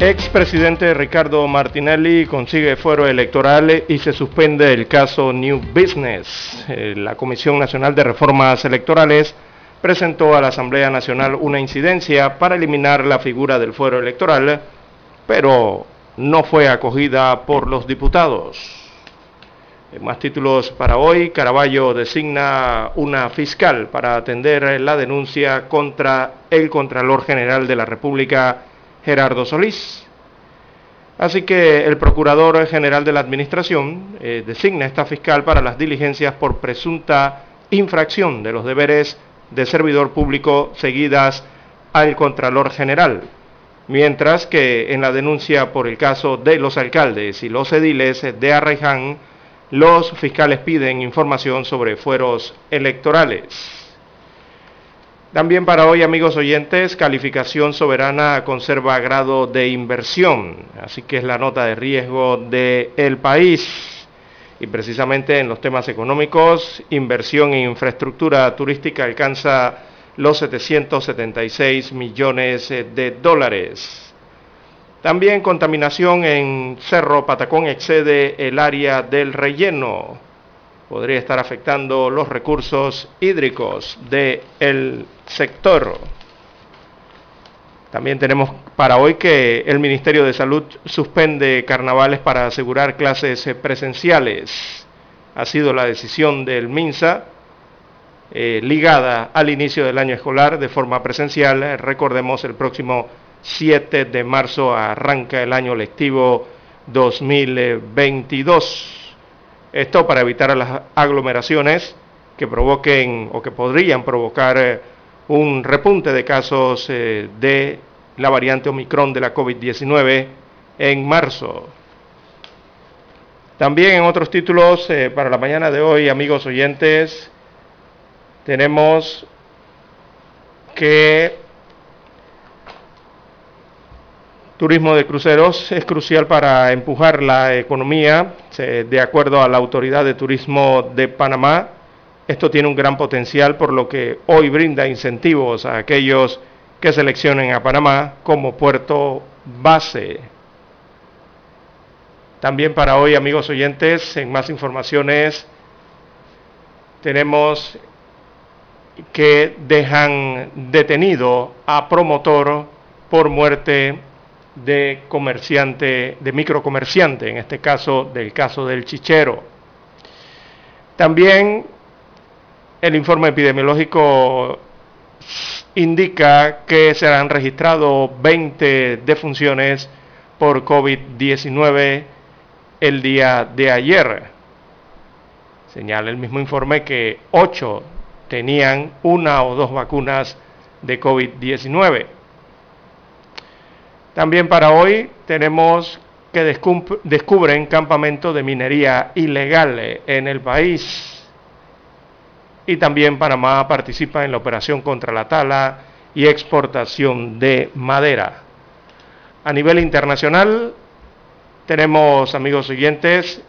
Expresidente Ricardo Martinelli consigue fuero electoral y se suspende el caso New Business. Eh, La Comisión Nacional de Reformas Electorales presentó a la Asamblea Nacional una incidencia para eliminar la figura del fuero electoral, pero no fue acogida por los diputados. Más títulos para hoy, Caraballo designa una fiscal para atender la denuncia contra el Contralor General de la República, Gerardo Solís. Así que el Procurador General de la Administración eh, designa esta fiscal para las diligencias por presunta infracción de los deberes de servidor público seguidas al Contralor General, mientras que en la denuncia por el caso de los alcaldes y los ediles de Arraiján, los fiscales piden información sobre fueros electorales. También para hoy, amigos oyentes, calificación soberana conserva grado de inversión, así que es la nota de riesgo del país. Y precisamente en los temas económicos, inversión en infraestructura turística alcanza los 776 millones de dólares. También contaminación en Cerro Patacón excede el área del relleno. Podría estar afectando los recursos hídricos del sector. También tenemos para hoy que el Ministerio de Salud suspende carnavales para asegurar clases presenciales. Ha sido la decisión del MINSA eh, ligada al inicio del año escolar de forma presencial. Recordemos, el próximo 7 de marzo arranca el año lectivo 2022. Esto para evitar las aglomeraciones que provoquen o que podrían provocar eh, un repunte de casos eh, de la variante Omicron de la COVID-19 en marzo. También en otros títulos eh, para la mañana de hoy, amigos oyentes, tenemos que turismo de cruceros es crucial para empujar la economía, de acuerdo a la Autoridad de Turismo de Panamá. Esto tiene un gran potencial, por lo que hoy brinda incentivos a aquellos que seleccionen a Panamá como puerto base. También para hoy, amigos oyentes, en más informaciones, tenemos que dejan detenido a promotor por muerte de comerciante, de microcomerciante, en este caso del caso del chichero. También el informe epidemiológico indica que se han registrado 20 defunciones por COVID-19 el día de ayer. Señala el mismo informe que 8 tenían una o dos vacunas de COVID-19. También para hoy tenemos que descubren campamento de minería ilegal en el país. Y también Panamá participa en la operación contra la tala y exportación de madera. A nivel internacional tenemos, amigos oyentes,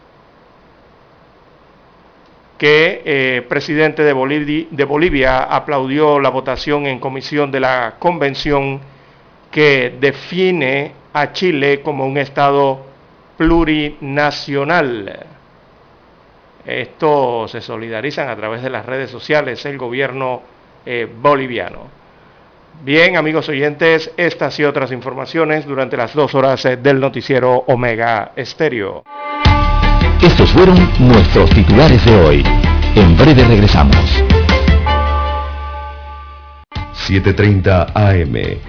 que el eh, presidente de Bolivia aplaudió la votación en comisión de la convención que define a Chile como un Estado plurinacional. Esto se solidarizan a través de las redes sociales el gobierno eh, boliviano. Bien, amigos oyentes, estas y otras informaciones durante las dos horas eh, del noticiero Omega Estéreo. Estos fueron nuestros titulares de hoy. En breve regresamos. 7.30 AM.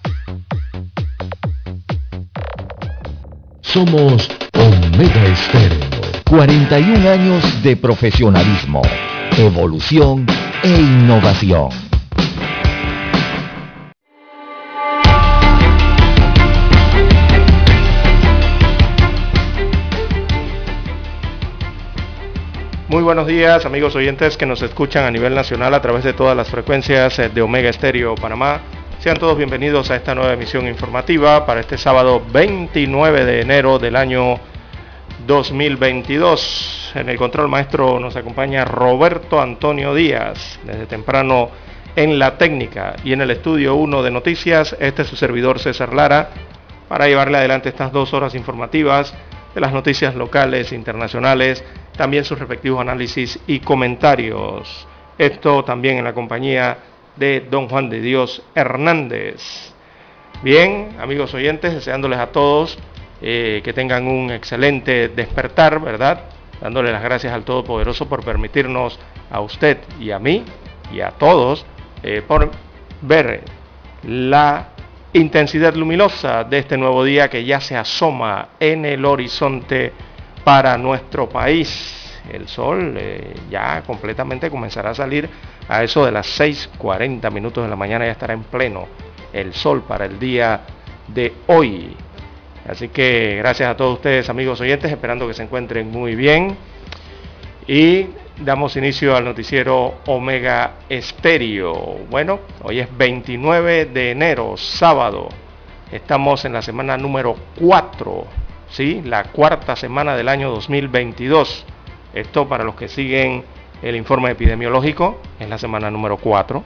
Somos Omega Estéreo. 41 años de profesionalismo, evolución e innovación. Muy buenos días amigos oyentes que nos escuchan a nivel nacional a través de todas las frecuencias eh, de Omega Estéreo Panamá. Sean todos bienvenidos a esta nueva emisión informativa para este sábado 29 de enero del año 2022. En el control maestro nos acompaña Roberto Antonio Díaz, desde temprano en la técnica y en el estudio 1 de noticias. Este es su servidor César Lara para llevarle adelante estas dos horas informativas de las noticias locales, internacionales, también sus respectivos análisis y comentarios. Esto también en la compañía de don Juan de Dios Hernández. Bien, amigos oyentes, deseándoles a todos eh, que tengan un excelente despertar, ¿verdad? Dándole las gracias al Todopoderoso por permitirnos a usted y a mí y a todos eh, por ver la intensidad luminosa de este nuevo día que ya se asoma en el horizonte para nuestro país. El sol eh, ya completamente comenzará a salir a eso de las 6.40 minutos de la mañana, ya estará en pleno el sol para el día de hoy. Así que gracias a todos ustedes amigos oyentes, esperando que se encuentren muy bien. Y damos inicio al noticiero Omega Estéreo. Bueno, hoy es 29 de enero, sábado. Estamos en la semana número 4, ¿sí? La cuarta semana del año 2022. Esto para los que siguen el informe epidemiológico, es la semana número 4.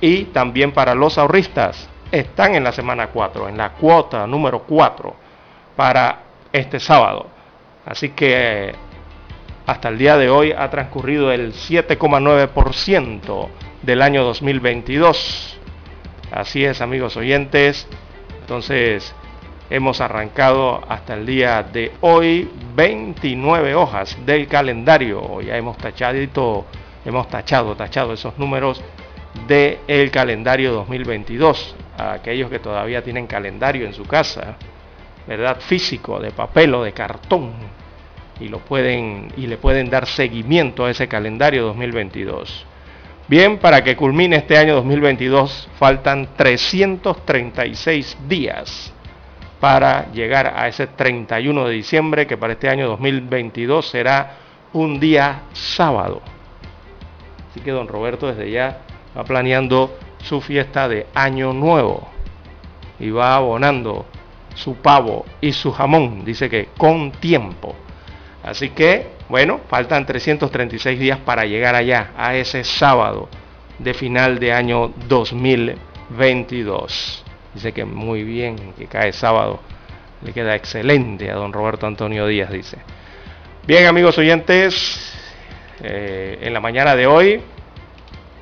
Y también para los ahorristas, están en la semana 4, en la cuota número 4 para este sábado. Así que hasta el día de hoy ha transcurrido el 7,9% del año 2022. Así es, amigos oyentes. Entonces, hemos arrancado hasta el día de hoy 29 hojas del calendario. Ya hemos tachadito, hemos tachado, tachado esos números del calendario 2022. A aquellos que todavía tienen calendario en su casa, ¿verdad? Físico, de papel o de cartón y, lo pueden, y le pueden dar seguimiento a ese calendario 2022. Bien, para que culmine este año 2022 faltan 336 días para llegar a ese 31 de diciembre, que para este año 2022 será un día sábado. Así que don Roberto desde ya va planeando su fiesta de año nuevo y va abonando su pavo y su jamón, dice que con tiempo. Así que, bueno, faltan 336 días para llegar allá, a ese sábado de final de año 2022. Dice que muy bien, que cae sábado. Le queda excelente a don Roberto Antonio Díaz, dice. Bien, amigos oyentes, eh, en la mañana de hoy,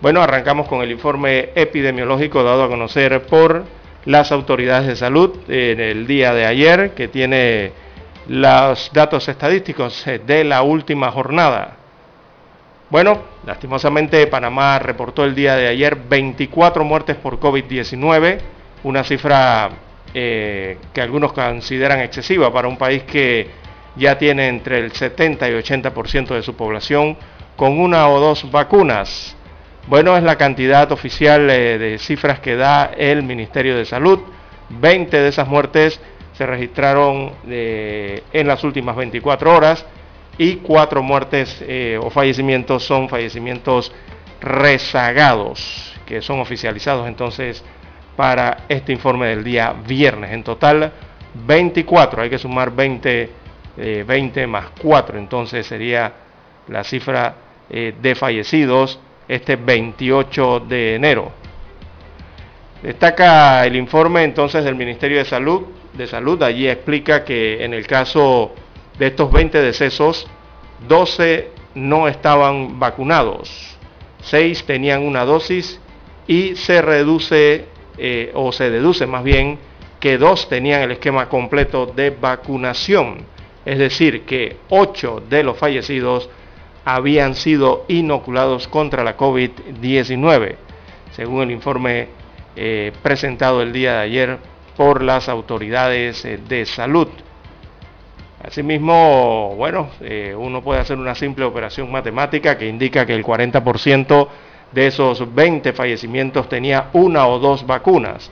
bueno, arrancamos con el informe epidemiológico dado a conocer por las autoridades de salud en el día de ayer, que tiene los datos estadísticos de la última jornada. Bueno, lastimosamente Panamá reportó el día de ayer 24 muertes por COVID-19, una cifra eh, que algunos consideran excesiva para un país que ya tiene entre el 70 y 80% de su población con una o dos vacunas. Bueno, es la cantidad oficial eh, de cifras que da el Ministerio de Salud. 20 de esas muertes se registraron eh, en las últimas 24 horas y cuatro muertes o fallecimientos son fallecimientos rezagados, que son oficializados entonces para este informe del día viernes. En total 24, hay que sumar 20, 20 eh, más 4, entonces sería la cifra eh, de fallecidos este 28 de enero. Destaca el informe entonces del Ministerio de Salud, de Salud, allí explica que en el caso de estos 20 decesos, 12 no estaban vacunados, 6 tenían una dosis y se reduce eh, o se deduce más bien que 2 tenían el esquema completo de vacunación. Es decir, que 8 de los fallecidos habían sido inoculados contra la COVID-19, según el informe eh, presentado el día de ayer por las autoridades eh, de salud. Asimismo, bueno, uno puede hacer una simple operación matemática que indica que el 40% de esos 20 fallecimientos tenía una o dos vacunas.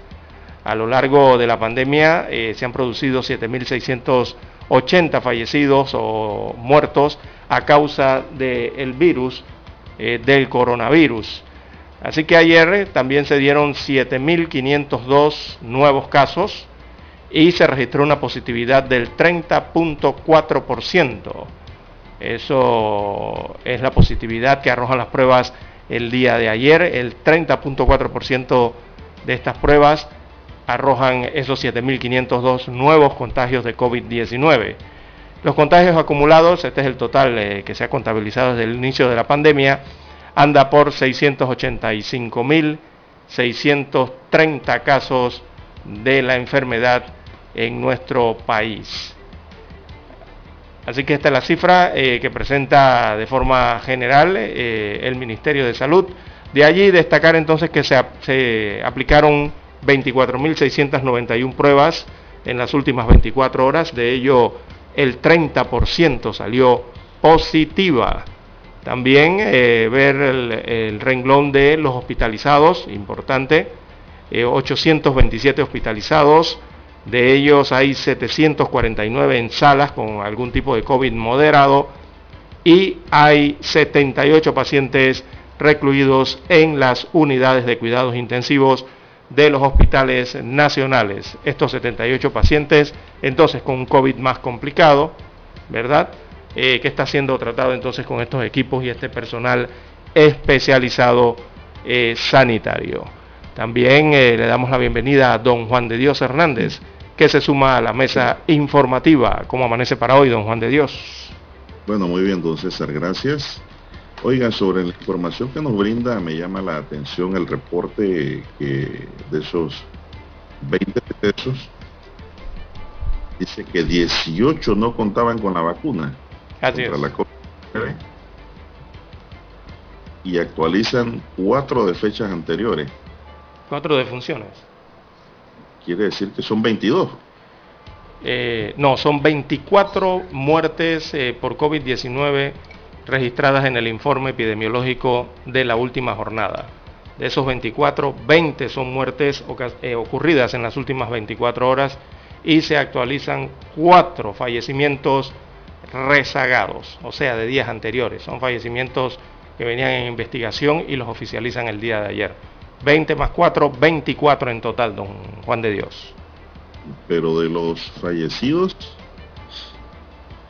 A lo largo de la pandemia eh, se han producido 7.680 fallecidos o muertos a causa del virus, eh, del coronavirus. Así que ayer también se dieron 7.502 nuevos casos y se registró una positividad del 30.4%. Eso es la positividad que arrojan las pruebas el día de ayer. El 30.4% de estas pruebas arrojan esos 7.502 nuevos contagios de COVID-19. Los contagios acumulados, este es el total eh, que se ha contabilizado desde el inicio de la pandemia, anda por 685.630 casos de la enfermedad en nuestro país. Así que esta es la cifra eh, que presenta de forma general eh, el Ministerio de Salud. De allí destacar entonces que se, aplicaron 24.691 pruebas en las últimas 24 horas, de ello el 30% salió positiva. También eh, ver el, renglón de los hospitalizados, importante, 827 hospitalizados, de ellos hay 749 en salas con algún tipo de COVID moderado y hay 78 pacientes recluidos en las unidades de cuidados intensivos de los hospitales nacionales. Estos 78 pacientes, entonces con un COVID más complicado, ¿verdad? Eh, que está siendo tratado entonces con estos equipos y este personal especializado eh, sanitario. También eh, le damos la bienvenida a don Juan de Dios Hernández que se suma a la mesa informativa. ¿Cómo amanece para hoy, don Juan de Dios? Bueno, muy bien, don César, gracias. Oiga, sobre la información que nos brinda, me llama la atención el reporte que de esos 20 pesos, dice que 18 no contaban con la vacuna Así contra la COVID y actualizan cuatro de fechas anteriores. Cuatro de funciones quiere decir que son 22. Eh, no, son 24 muertes eh, por COVID-19 registradas en el informe epidemiológico de la última jornada. De esos 24, 20 son muertes eh, ocurridas en las últimas 24 horas y se actualizan 4 fallecimientos rezagados, o sea, de días anteriores. Son fallecimientos que venían en investigación y los oficializan el día de ayer. 20 más 4, 24 en total, don Juan de Dios. Pero de los fallecidos,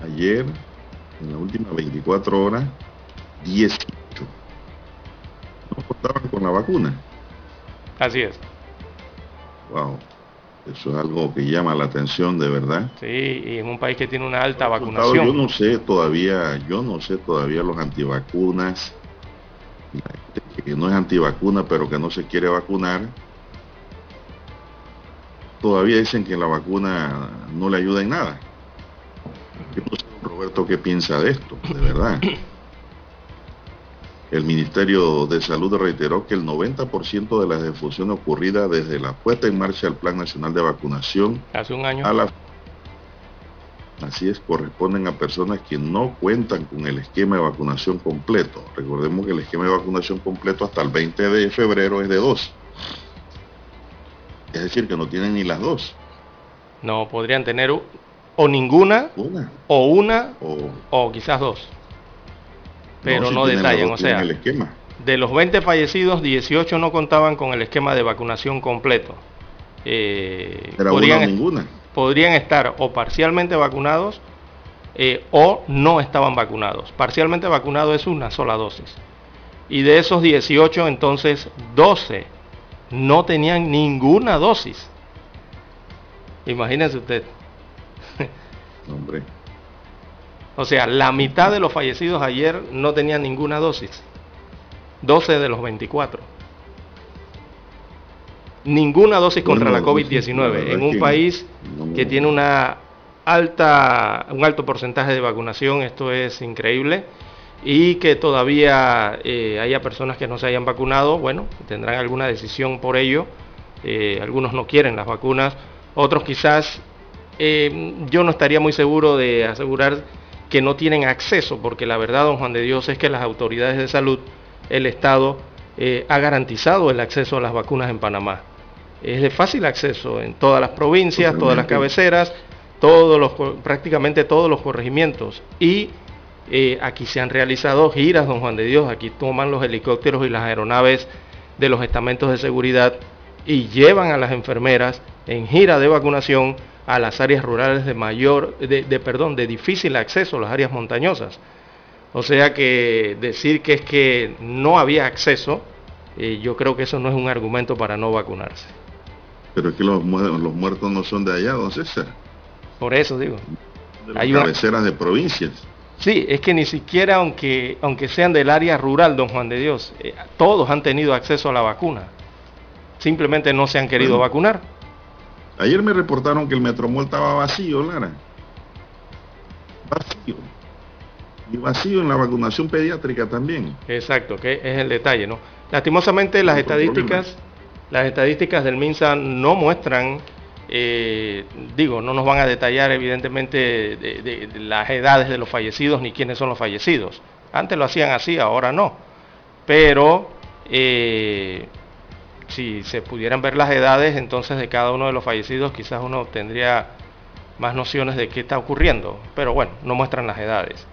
ayer, en las últimas 24 horas, 18 no contaban con la vacuna. Así es. Wow. Eso es algo que llama la atención de verdad. Sí, y en un país que tiene una alta vacunación. Yo no sé todavía, yo no sé todavía los antivacunas, que no es antivacuna pero que no se quiere vacunar, todavía dicen que la vacuna no le ayuda en nada. Yo no sé, Roberto, qué piensa de esto, de verdad. El Ministerio de Salud reiteró que el 90% de las defunciones ocurridas desde la puesta en marcha del Plan Nacional de Vacunación hace un año a la Así es, corresponden a personas que no cuentan con el esquema de vacunación completo. Recordemos que el esquema de vacunación completo hasta el 20 de febrero es de dos. Es decir, que no tienen ni las dos. No, podrían tener o ninguna, o una, o, quizás dos. Pero no, detallan, o sea, el esquema. De los 20 fallecidos, 18 no contaban con el esquema de vacunación completo. Eh, podrían, ninguna. Podrían estar o parcialmente vacunados eh, o no estaban vacunados. Parcialmente vacunado es una sola dosis. Y de esos 18, entonces 12 no tenían ninguna dosis. Imagínense usted. Hombre. O sea, la mitad de los fallecidos ayer no tenían ninguna dosis. 12 de los 24. Ninguna dosis contra la COVID-19 en un país que tiene una alta, un alto porcentaje de vacunación, esto es increíble, y que todavía eh, haya personas que no se hayan vacunado, bueno, tendrán alguna decisión por ello, eh, algunos no quieren las vacunas, otros quizás, eh, yo no estaría muy seguro de asegurar que no tienen acceso, porque la verdad, don Juan de Dios, es que las autoridades de salud, el Estado, ha garantizado el acceso a las vacunas en Panamá. Es de fácil acceso en todas las provincias, todas las cabeceras, todos los, prácticamente todos los corregimientos. Y eh, aquí se han realizado giras, don Juan de Dios, aquí toman los helicópteros y las aeronaves de los estamentos de seguridad y llevan a las enfermeras en gira de vacunación a las áreas rurales de mayor, de, perdón, de difícil acceso, las áreas montañosas. O sea que decir que es que no había acceso, eh, yo creo que eso no es un argumento para no vacunarse. Pero es que los, los muertos no son de allá, don César. Por eso digo. De Hay cabeceras de provincias. Sí, es que ni siquiera aunque, aunque sean del área rural, don Juan de Dios, eh, todos han tenido acceso a la vacuna. Simplemente no se han querido vacunar. Ayer me reportaron que el Metromol estaba vacío, Lara. Vacío. Y vacío en la vacunación pediátrica también. Exacto, que es el detalle, ¿no? Lastimosamente las estadísticas, las estadísticas del MINSA no muestran, eh, digo, no nos van a detallar evidentemente de, las edades de los fallecidos ni quiénes son los fallecidos. Antes lo hacían así, ahora no. Pero eh, si se pudieran ver las edades entonces de cada uno de los fallecidos, quizás uno tendría más nociones de qué está ocurriendo. Pero bueno, no muestran las edades.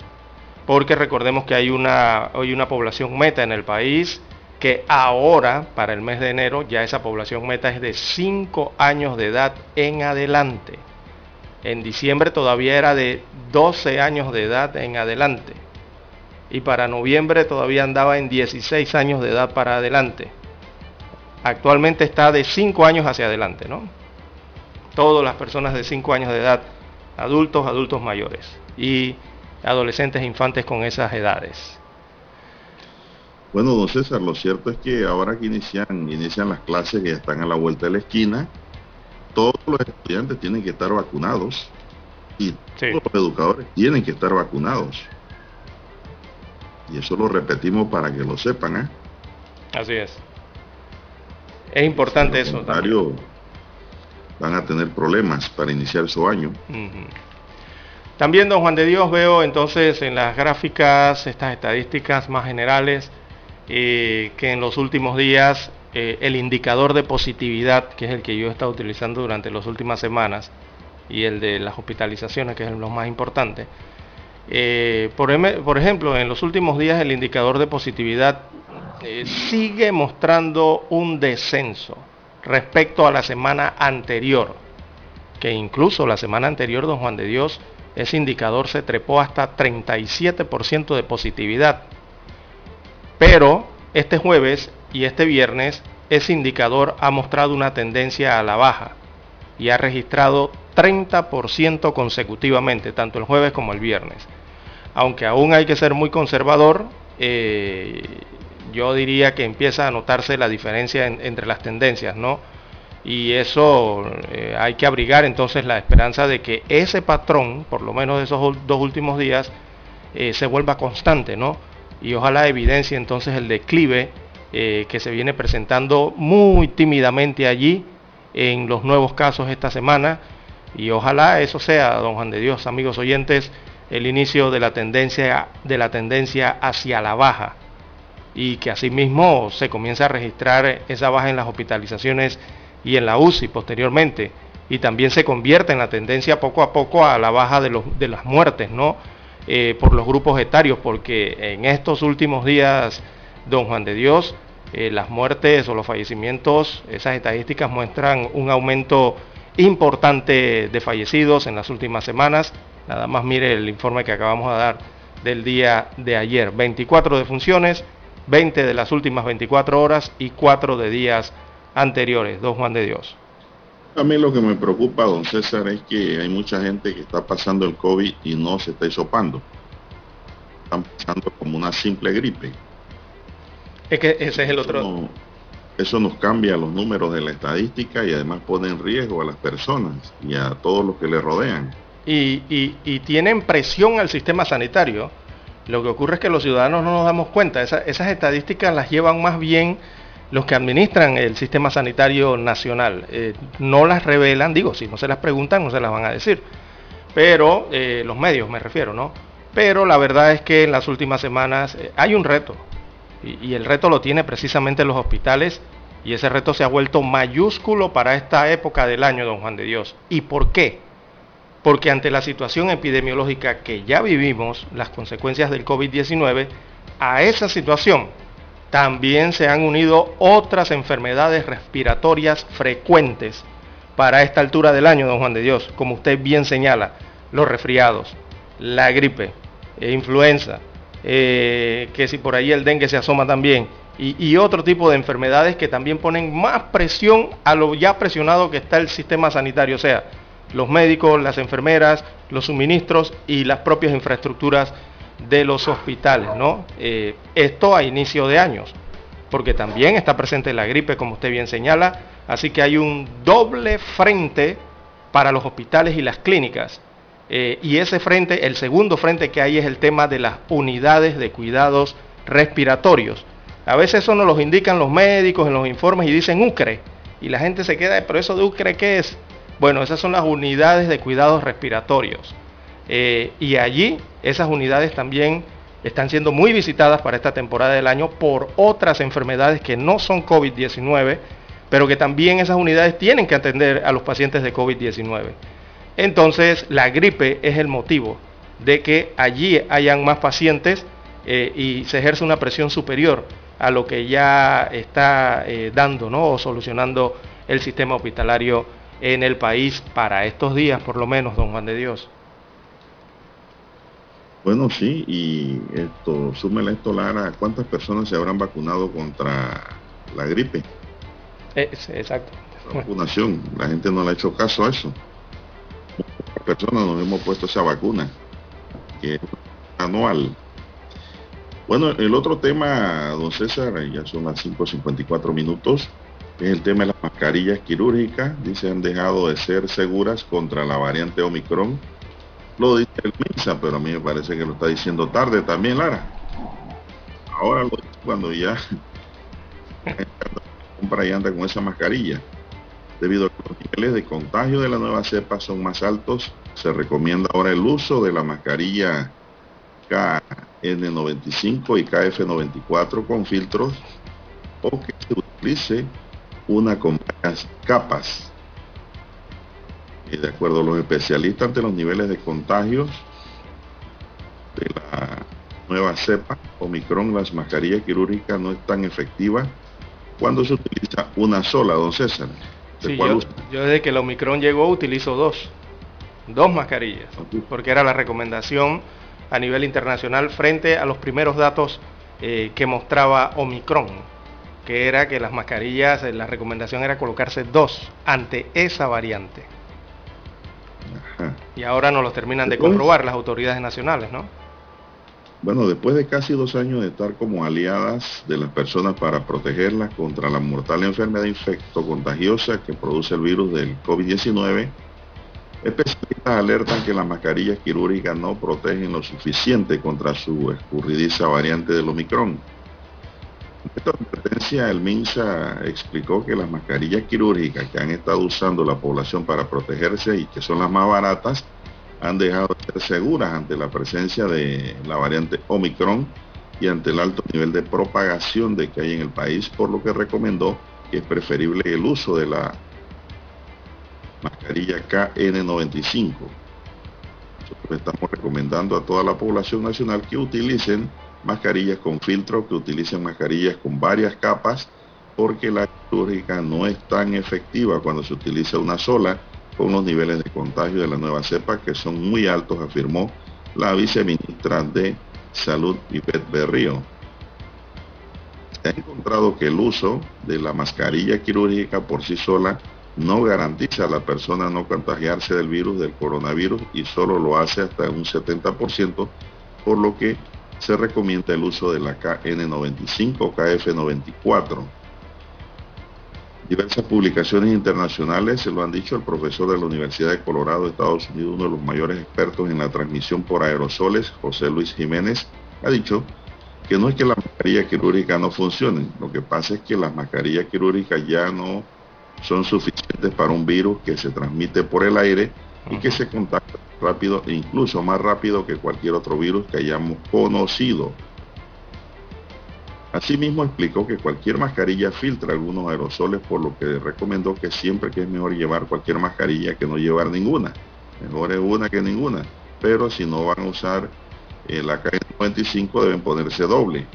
Porque recordemos que hay una, hay una población meta en el país que ahora, para el mes de enero, ya esa población meta es de 5 años de edad en adelante. En diciembre todavía era de 12 años de edad en adelante. Y para noviembre todavía andaba en 16 años de edad para adelante actualmente está de 5 años hacia adelante, ¿no? Todas las personas de 5 años de edad, adultos, adultos mayores y adolescentes e infantes con esas edades. Bueno, don César, lo cierto es que ahora que inician, inician las clases que están a la vuelta de la esquina, todos los estudiantes tienen que estar vacunados y todos los educadores tienen que estar vacunados. Y eso lo repetimos para que lo sepan, ¿eh? Así es. Es importante eso. También. Van a tener problemas para iniciar su año. También, don Juan de Dios, veo entonces en las gráficas estas estadísticas más generales que en los últimos días eh, el indicador de positividad, que es el que yo he estado utilizando durante las últimas semanas, y el de las hospitalizaciones, que es lo más importante. Eh, por, por, ejemplo, en los últimos días el indicador de positividad eh, sigue mostrando un descenso respecto a la semana anterior, que incluso la semana anterior, don Juan de Dios, ese indicador se trepó hasta 37% de positividad. Pero este jueves y este viernes ese indicador ha mostrado una tendencia a la baja y ha registrado 30% consecutivamente, tanto el jueves como el viernes. Aunque aún hay que ser muy conservador, eh, yo diría que empieza a notarse la diferencia entre las tendencias, ¿no? Y eso eh, hay que abrigar entonces la esperanza de que ese patrón, por lo menos de esos dos últimos días, eh, se vuelva constante, ¿no? Y ojalá evidencie entonces el declive eh, que se viene presentando muy tímidamente allí en los nuevos casos esta semana. Y ojalá eso sea, don Juan de Dios, amigos oyentes, el inicio de la tendencia, de la tendencia hacia la baja y que asimismo se comienza a registrar esa baja en las hospitalizaciones y en la UCI posteriormente y también se convierte en la tendencia poco a poco a la baja de, los, de las muertes ¿no? Eh, por los grupos etarios porque en estos últimos días don Juan de Dios, eh, las muertes o los fallecimientos, esas estadísticas muestran un aumento importante de fallecidos en las últimas semanas. Nada más mire el informe que acabamos de dar del día de ayer. 24 defunciones, 20 de las últimas 24 horas y 4 de días anteriores. Don Juan de Dios. A mí lo que me preocupa, don César, es que hay mucha gente que está pasando el COVID y no se está hisopando. Están pasando como una simple gripe. Es que ese es el otro... eso nos cambia los números de la estadística y además pone en riesgo a las personas y a todos los que le rodean. Y, y, tienen presión al sistema sanitario. Lo que ocurre es que los ciudadanos no nos damos cuenta. esas estadísticas las llevan más bien los que administran el sistema sanitario nacional. Eh, no las revelan, digo, si no se las preguntan, no se las van a decir. Pero, eh, los medios me refiero, ¿no? Pero la verdad es que en las últimas semanas eh, hay un reto y, el reto lo tiene precisamente los hospitales y ese reto se ha vuelto mayúsculo para esta época del año, don Juan de Dios. ¿Y por qué? Porque ante la situación epidemiológica que ya vivimos, las consecuencias del COVID-19, a esa situación también se han unido otras enfermedades respiratorias frecuentes para esta altura del año, don Juan de Dios, como usted bien señala, los resfriados, la gripe, e influenza, eh, que si por ahí el dengue se asoma también, y, otro tipo de enfermedades que también ponen más presión a lo ya presionado que está el sistema sanitario, o sea, los médicos, las enfermeras, los suministros y las propias infraestructuras de los hospitales, ¿no? Eh, esto a inicio de años, porque también está presente la gripe, como usted bien señala, así que hay un doble frente para los hospitales y las clínicas eh, y ese frente, el segundo frente que hay es el tema de las unidades de cuidados respiratorios. A veces eso nos lo indican los médicos en los informes y dicen UCRE. Y la gente se queda, pero eso de UCRE qué es? Bueno, esas son las unidades de cuidados respiratorios. Eh, y allí esas unidades también están siendo muy visitadas para esta temporada del año por otras enfermedades que no son COVID-19, pero que también esas unidades tienen que atender a los pacientes de COVID-19. Entonces la gripe es el motivo de que allí hayan más pacientes eh, y se ejerce una presión superior a lo que ya está eh, dando o solucionando el sistema hospitalario en el país para estos días, por lo menos, don Juan de Dios. Bueno, sí, y esto, súmele esto, Lara, ¿cuántas personas se habrán vacunado contra la gripe? exacto. La vacunación, la gente no le ha hecho caso a eso personas nos hemos puesto esa vacuna, que es anual. Bueno, el otro tema, don César, ya son las 5.54 minutos, es el tema de las mascarillas quirúrgicas. Dice han dejado de ser seguras contra la variante Omicron. Lo dice el MINSA, pero a mí me parece que lo está diciendo tarde también, Lara. Ahora lo dice cuando ya compra y anda con esa mascarilla. Debido a que los niveles de contagio de la nueva cepa son más altos, se recomienda ahora el uso de la mascarilla KN95 y KF94 con filtros o que se utilice una con varias capas. Y de acuerdo a los especialistas ante los niveles de contagios de la nueva cepa Omicron, las mascarillas quirúrgicas no es tan efectiva cuando se utiliza una sola, don César. Yo, desde que el Omicron llegó utilizo dos, dos mascarillas, porque era la recomendación a nivel internacional frente a los primeros datos eh, que mostraba Omicron, que era que las mascarillas, eh, la recomendación era colocarse dos ante esa variante. Y ahora no los terminan de comprobar las autoridades nacionales, ¿no? Bueno, después de casi dos años de estar como aliadas de las personas para protegerlas contra la mortal enfermedad infecto contagiosa que produce el virus del COVID-19, especialistas alertan que las mascarillas quirúrgicas no protegen lo suficiente contra su escurridiza variante del Omicron. Esta advertencia, el MINSA explicó que las mascarillas quirúrgicas que han estado usando la población para protegerse y que son las más baratas, han dejado de ser seguras ante la presencia de la variante Omicron y ante el alto nivel de propagación de que hay en el país, por lo que recomendó que es preferible el uso de la mascarilla KN95. Nosotros estamos recomendando a toda la población nacional que utilicen mascarillas con filtro, que utilicen mascarillas con varias capas, porque la quirúrgica no es tan efectiva cuando se utiliza una sola, con los niveles de contagio de la nueva cepa que son muy altos, afirmó la viceministra de Salud, Ivette Berrío. Se ha encontrado que el uso de la mascarilla quirúrgica por sí sola no garantiza a la persona no contagiarse del virus del coronavirus y solo lo hace hasta un 70%, por lo que se recomienda el uso de la KN95 o KF94. Diversas publicaciones internacionales se lo han dicho el profesor de la Universidad de Colorado, Estados Unidos, uno de los mayores expertos en la transmisión por aerosoles, José Luis Jiménez, ha dicho que no es que la mascarilla quirúrgica no funcione, lo que pasa es que las mascarillas quirúrgicas ya no son suficientes para un virus que se transmite por el aire y que se contacta rápido e incluso más rápido que cualquier otro virus que hayamos conocido. Asimismo explicó que cualquier mascarilla filtra algunos aerosoles, por lo que recomendó que siempre que es mejor llevar cualquier mascarilla que no llevar ninguna. Mejor es una que ninguna. Pero si no van a usar eh, la KN95 deben ponerse doble.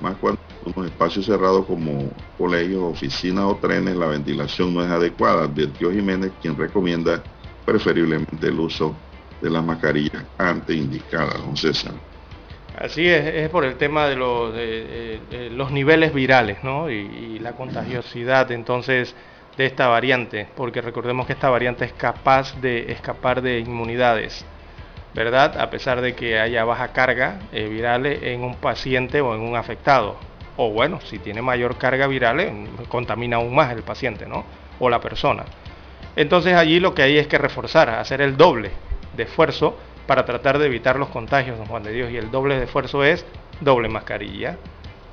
Más cuando unos espacios cerrados como colegios, oficinas o trenes, la ventilación no es adecuada, advirtió Jiménez, quien recomienda preferiblemente el uso de las mascarillas antes indicadas, don César. Así es, es por el tema de los, los niveles virales ¿no? y, la contagiosidad entonces de esta variante, porque recordemos que esta variante es capaz de escapar de inmunidades, ¿verdad? A pesar de que haya baja carga eh, viral en un paciente o en un afectado. O bueno, si tiene mayor carga viral, eh, contamina aún más el paciente, ¿no? O la persona. Entonces allí lo que hay es que reforzar, hacer el doble de esfuerzo para tratar de evitar los contagios, don Juan de Dios. Y el doble de esfuerzo es doble mascarilla,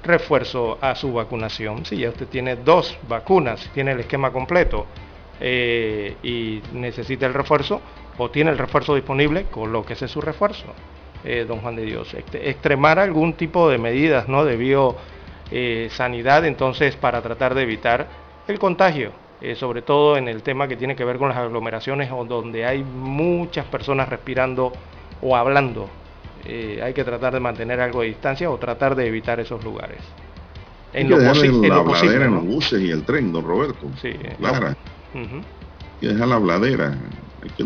refuerzo a su vacunación. Si ya usted tiene dos vacunas, tiene el esquema completo eh, y necesita el refuerzo, o tiene el refuerzo disponible, colóquese su refuerzo, eh, don Juan de Dios. Extremar algún tipo de medidas ¿no? de biosanidad, eh, entonces, para tratar de evitar el contagio eh, sobre todo en el tema que tiene que ver con las aglomeraciones o donde hay muchas personas respirando o hablando. Eh, hay que tratar de mantener algo de distancia o tratar de evitar esos lugares. En lo, posible, la bladera en los buses y el tren, don Roberto. Sí. Clara. Hay que dejar la bladera. Hay que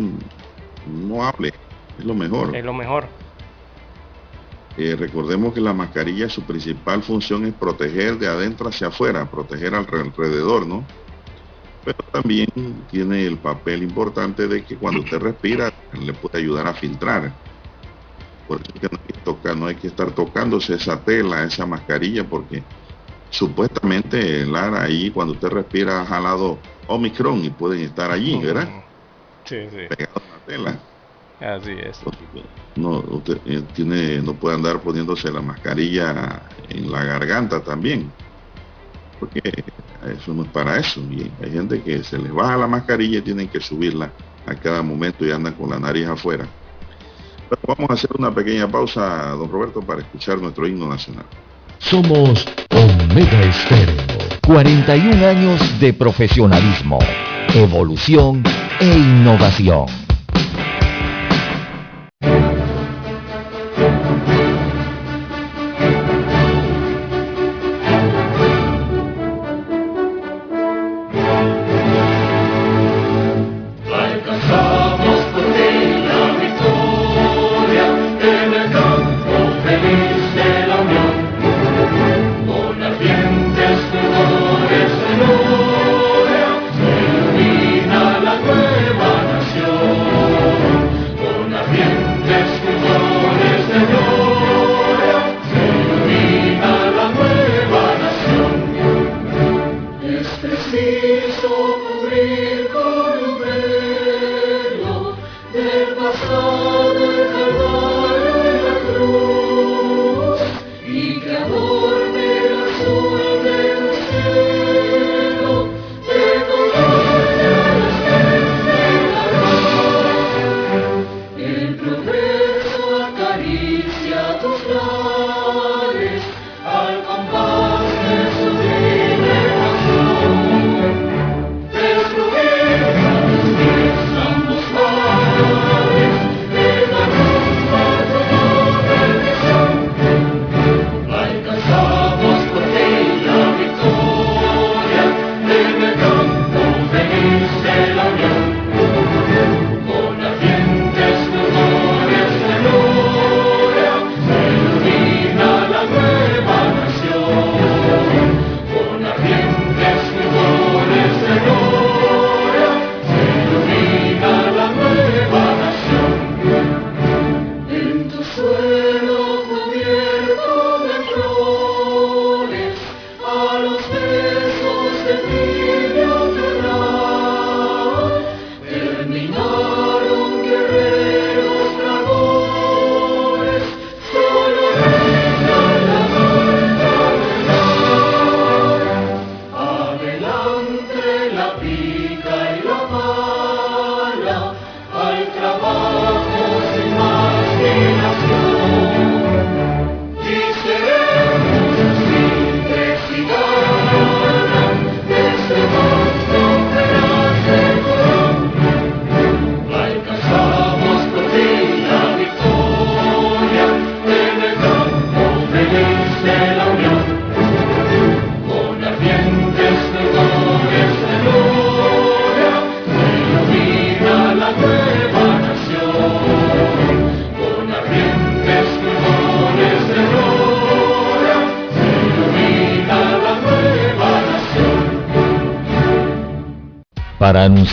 no hable. Es lo mejor. Es lo mejor. Eh, recordemos que la mascarilla, su principal función es proteger de adentro hacia afuera, proteger alrededor, ¿no? Pero también tiene el papel importante de que cuando usted respira le puede ayudar a filtrar. Por eso que no hay que, tocar, no hay que estar tocándose esa tela, esa mascarilla, porque supuestamente Lara ahí cuando usted respira ha jalado Omicron y pueden estar allí, ¿verdad? Sí, sí. Pegados a la tela. Así es. No, usted eh, tiene, no puede andar poniéndose la mascarilla en la garganta también. Porque eso no es para eso. Y hay gente que se les baja la mascarilla y tienen que subirla a cada momento y andan con la nariz afuera. vamos a hacer una pequeña pausa, don Roberto, para escuchar nuestro himno nacional. Somos Omega Estéreo. 41 años de profesionalismo, evolución e innovación.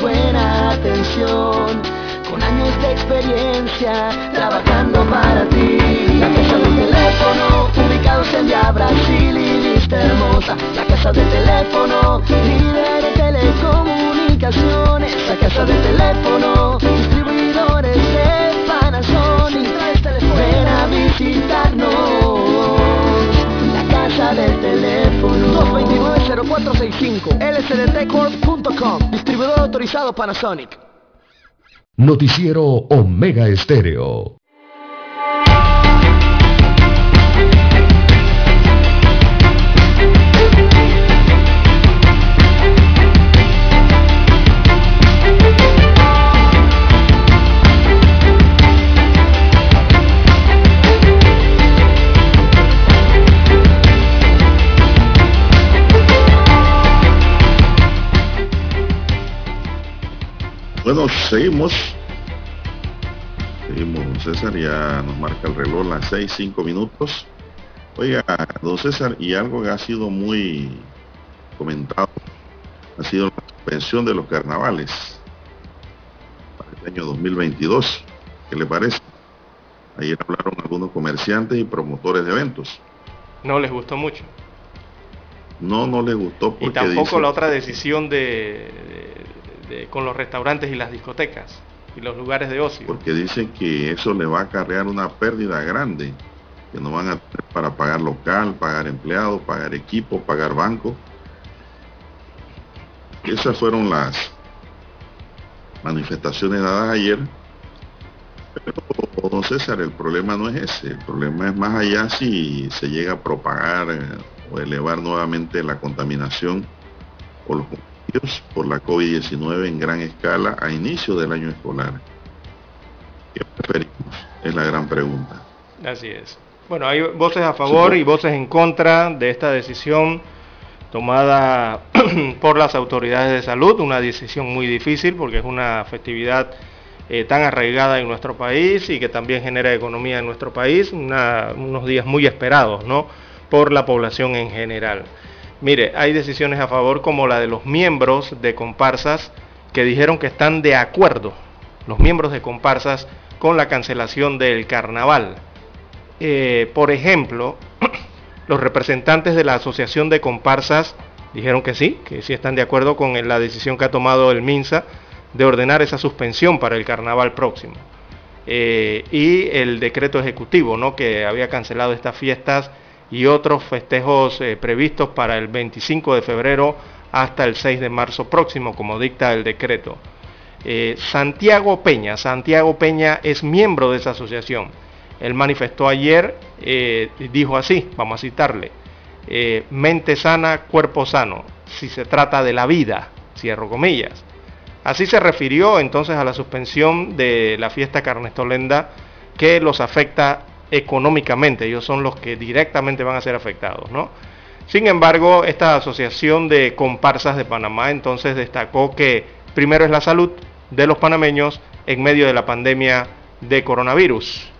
Buena atención. Con años de experiencia trabajando para ti. La casa del teléfono, ubicados en Via Brasil y lista hermosa. La casa del teléfono, 229-0465 lsdtcorp.com Distribuidor autorizado Panasonic. Noticiero Omega Estéreo. Bueno, seguimos. Seguimos, don César, ya nos marca el reloj las 6, 5 minutos. Oiga, don César, y algo que ha sido muy comentado, ha sido la suspensión de los carnavales para el año 2022. ¿Qué le parece? Ayer hablaron algunos comerciantes y promotores de eventos. No les gustó mucho. No, no les gustó porque Y tampoco dicen- la otra decisión de, con los restaurantes y las discotecas y los lugares de ocio. porque dicen que eso le va a acarrear una pérdida grande, que no van a tener para pagar local, pagar empleados, pagar equipo, pagar banco. Esas fueron las manifestaciones dadas ayer. Pero, don César, el problema no es ese, el problema es más allá si se llega a propagar eh, o elevar nuevamente la contaminación o los por la COVID-19 en gran escala a inicio del año escolar. ¿Qué preferimos? Es la gran pregunta. Así es. Bueno, hay voces a favor y voces en contra de esta decisión tomada por las autoridades de salud, una decisión muy difícil porque es una festividad eh, tan arraigada en nuestro país y que también genera economía en nuestro país, una- unos días muy esperados, ¿no? Por la población en general. Mire, hay decisiones a favor como la de los miembros de comparsas que dijeron que están de acuerdo, los miembros de comparsas, con la cancelación del carnaval. Eh, por ejemplo, los representantes de la Asociación de Comparsas dijeron que sí, que sí están de acuerdo con la decisión que ha tomado el MINSA de ordenar esa suspensión para el carnaval próximo. Eh, y el decreto ejecutivo, ¿no? que había cancelado estas fiestas y otros festejos eh, previstos para el 25 de febrero hasta el 6 de marzo próximo, como dicta el decreto. Eh, Santiago Peña, Santiago Peña es miembro de esa asociación. Él manifestó ayer, eh, dijo así, vamos a citarle, eh, mente sana, cuerpo sano, si se trata de la vida, cierro comillas. Así se refirió entonces a la suspensión de la fiesta Carnestolenda que los afecta económicamente, ellos son los que directamente van a ser afectados, ¿no? Sin embargo, esta Asociación de Comparsas de Panamá entonces destacó que primero es la salud de los panameños en medio de la pandemia de coronavirus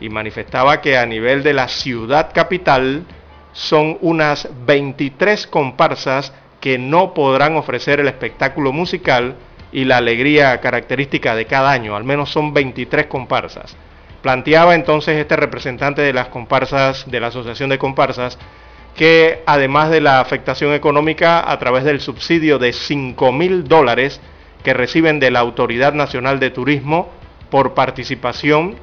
y manifestaba que a nivel de la ciudad capital son unas 23 comparsas que no podrán ofrecer el espectáculo musical y la alegría característica de cada año, al menos son 23 comparsas. Planteaba entonces este representante de las comparsas, de la Asociación de Comparsas, que además de la afectación económica a través del subsidio de 5 mil dólares que reciben de la Autoridad Nacional de Turismo por participación,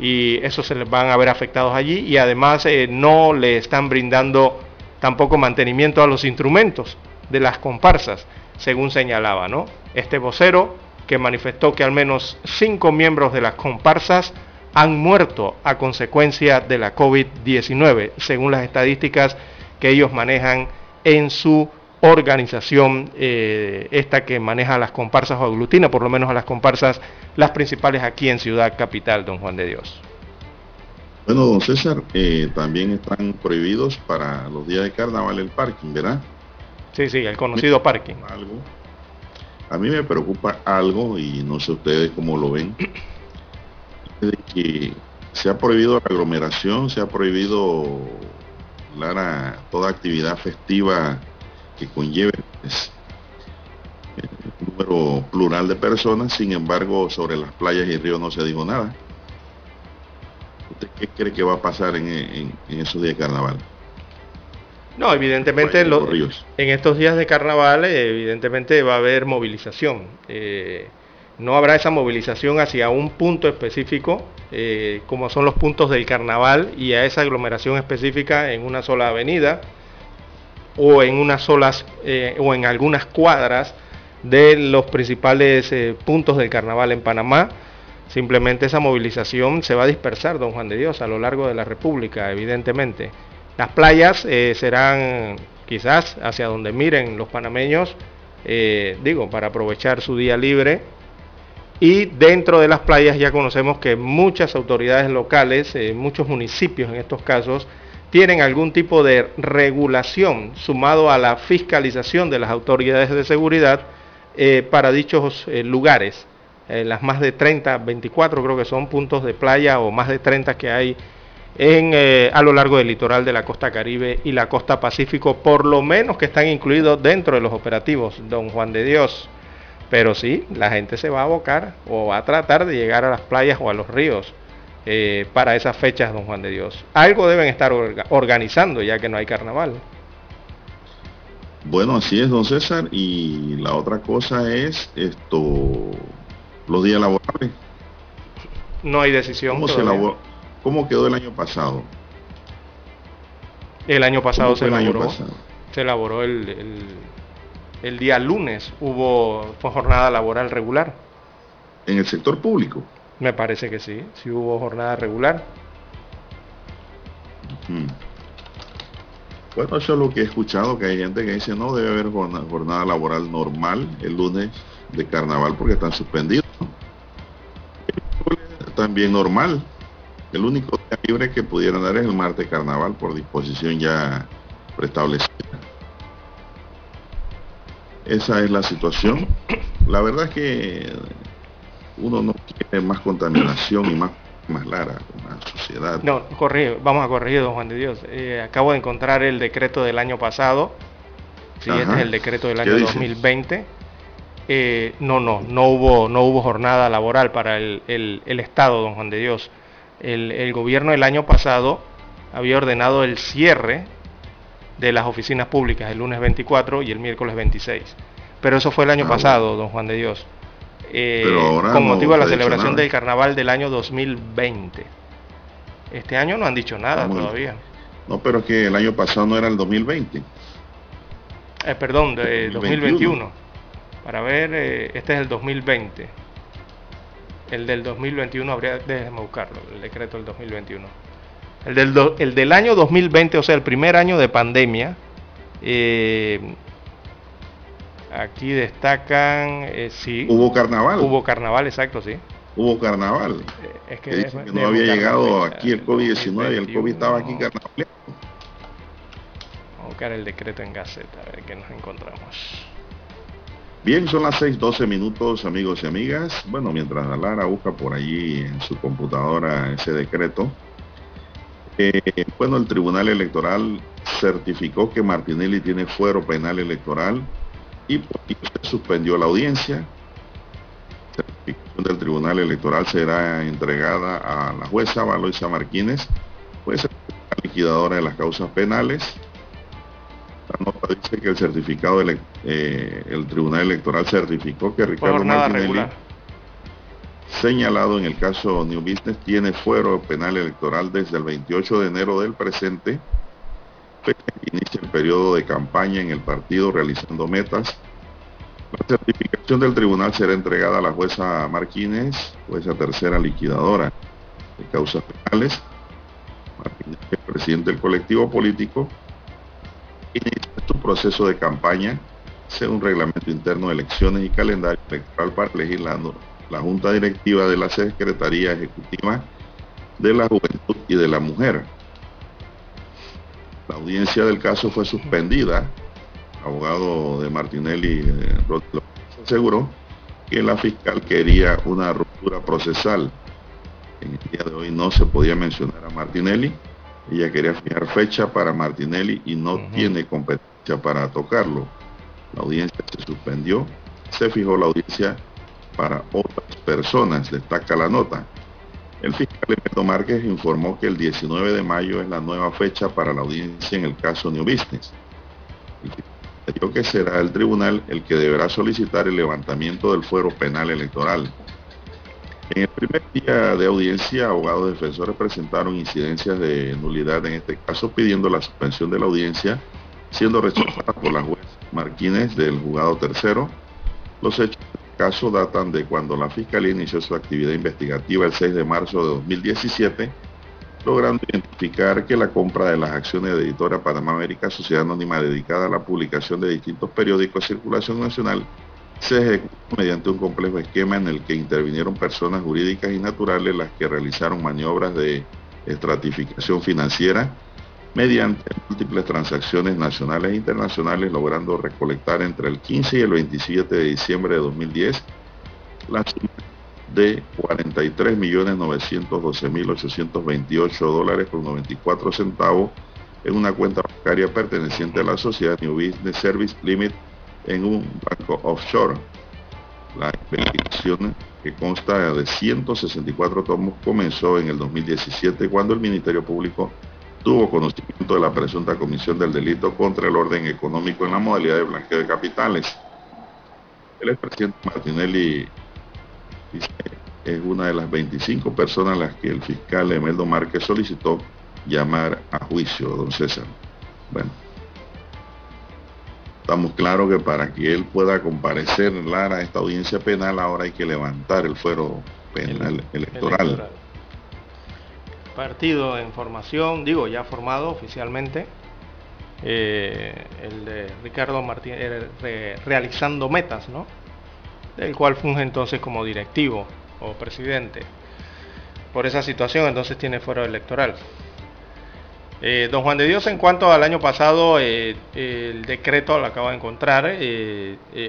y eso se les van a ver afectados allí, y además eh, no le están brindando tampoco mantenimiento a los instrumentos de las comparsas, según señalaba, ¿no? Este vocero que manifestó que al menos cinco miembros de las comparsas han muerto a consecuencia de la COVID-19, según las estadísticas que ellos manejan en su organización, eh, esta que maneja las comparsas o aglutina por lo menos a las comparsas, las principales aquí en Ciudad Capital, don Juan de Dios. Bueno, don César, eh, también están prohibidos para los días de carnaval el parking, ¿verdad? Sí, sí, el conocido parking. Algo. A mí me preocupa algo y no sé ustedes cómo lo ven, de que se ha prohibido la aglomeración, se ha prohibido toda actividad festiva que conlleve pues, un número plural de personas, sin embargo sobre las playas y ríos no se dijo nada. ¿Usted qué cree que va a pasar en, esos días de carnaval? No, evidentemente en estos días de carnaval evidentemente va a haber movilización. Eh, no habrá esa movilización hacia un punto específico, eh, como son los puntos del carnaval, y a esa aglomeración específica en una sola avenida o en unas solas eh, o en algunas cuadras de los principales eh, puntos del carnaval en Panamá. Simplemente esa movilización se va a dispersar, don Juan de Dios, a lo largo de la República, evidentemente. Las playas serán quizás hacia donde miren los panameños, digo, para aprovechar su día libre. Y dentro de las playas ya conocemos que muchas autoridades locales, muchos municipios en estos casos, tienen algún tipo de regulación sumado a la fiscalización de las autoridades de seguridad eh, para dichos eh, lugares. Eh, las más de 30, 24 creo que son puntos de playa o más de 30 que hay en, a lo largo del litoral de la costa caribe y la costa pacífico, por lo menos que están incluidos dentro de los operativos, don Juan de Dios. Pero sí, la gente se va a abocar o va a tratar de llegar a las playas o a los ríos eh, para esas fechas, don Juan de Dios. Algo deben estar organizando ya que no hay carnaval. Bueno, así es, don César. Y la otra cosa es esto, los días laborables. No hay decisión. ¿Cómo, ¿Cómo quedó el año pasado? El año pasado se elaboró. Se elaboró el, el, día lunes. Hubo fue jornada laboral regular. En el sector público. Me parece que sí, sí hubo jornada regular. Bueno, eso es lo que he escuchado, que hay gente que dice no debe haber jornada, laboral normal el lunes de carnaval porque están suspendidos. También normal. El único día libre que pudieran dar es el martes carnaval por disposición ya preestablecida. Esa es la situación. La verdad es que uno no quiere más contaminación y más, más lara con la sociedad. No, corrido, vamos a corregir, don Juan de Dios. Eh, acabo de encontrar el decreto del año pasado. Sí, este es el decreto del año 2020. Eh, no, no, no hubo, no hubo jornada laboral para el, Estado, don Juan de Dios. El, el, gobierno el año pasado había ordenado el cierre de las oficinas públicas el lunes 24 y el miércoles 26. Pero eso fue el año ah, pasado, don Juan de Dios eh, con motivo de la celebración del carnaval del año 2020. Este año no han dicho nada todavía. No, pero es que el año pasado no era el 2020. Eh, perdón, de 2021. Para ver, eh, este es el 2020. El del 2021 habría, déjeme buscarlo, el decreto del 2021. El del, el del año 2020, o sea, el primer año de pandemia, eh, Aquí destacan, eh, sí. Hubo carnaval. Hubo carnaval, exacto, sí. Hubo carnaval. Eh, es que, no había llegado aquí el COVID-19 y el COVID estaba aquí carnaval. Vamos a buscar el decreto en Gaceta, a ver qué nos encontramos. Bien, son las 6:12 minutos, amigos y amigas. Bueno, mientras Lara busca por allí en su computadora ese decreto, eh, bueno, el Tribunal Electoral certificó que Martinelli tiene fuero penal electoral y por se suspendió la audiencia. La certificación del Tribunal Electoral será entregada a la jueza Valoisa Martínez, jueza liquidadora de las causas penales. La nota dice que el certificado del eh, el Tribunal Electoral certificó que Ricardo Martinelli, señalado en el caso New Business, tiene fuero penal electoral desde el 28 de enero del presente inicia el periodo de campaña en el partido realizando metas. La certificación del tribunal será entregada a la jueza Martínez, jueza tercera liquidadora. de causas penales. Martínez, el presidente del colectivo político, inicia su proceso de campaña según reglamento interno de elecciones y calendario electoral para elegir la, la Junta Directiva de la Secretaría Ejecutiva de la Juventud y de la Mujer. La audiencia del caso fue suspendida. abogado de Martinelli eh, aseguró que la fiscal quería una ruptura procesal. En el día de hoy no se podía mencionar a Martinelli. Ella quería fijar fecha para Martinelli y no tiene competencia para tocarlo. La audiencia se suspendió. Se fijó la audiencia para otras personas, destaca la nota. El fiscal Emerto Márquez informó que el 19 de mayo es la nueva fecha para la audiencia en el caso New Business. Dijo que será el tribunal el que deberá solicitar el levantamiento del fuero penal electoral. En el primer día de audiencia, abogados defensores presentaron incidencias de nulidad en este caso, pidiendo la suspensión de la audiencia, siendo rechazada por la juez Martínez del juzgado tercero. Los hechos caso datan de cuando la Fiscalía inició su actividad investigativa el 6 de marzo de 2017, logrando identificar que la compra de las acciones de Editora Panamá América, sociedad anónima dedicada a la publicación de distintos periódicos de circulación nacional, se ejecutó mediante un complejo esquema en el que intervinieron personas jurídicas y naturales las que realizaron maniobras de estratificación financiera, mediante múltiples transacciones nacionales e internacionales, logrando recolectar entre el 15 y el 27 de diciembre de 2010 la suma de 43.912.828 dólares con 94 centavos en una cuenta bancaria perteneciente a la sociedad New Business Service Limit en un banco offshore. La investigación que consta de 164 tomos comenzó en el 2017 cuando el Ministerio Público tuvo conocimiento de la presunta comisión del delito contra el orden económico en la modalidad de blanqueo de capitales. El expresidente Martinelli es una de las 25 personas a las que el fiscal Emeldo Márquez solicitó llamar a juicio, don César. Bueno, estamos claros que para que él pueda comparecer Lara a esta audiencia penal ahora hay que levantar el fuero penal electoral partido en formación, digo, ya formado oficialmente, eh, el de Ricardo Martínez, realizando metas, ¿no? Del cual funge entonces como directivo o presidente. Por esa situación entonces tiene fuero electoral. Eh, don Juan de Dios, en cuanto al año pasado, eh, el decreto lo acaba de encontrar,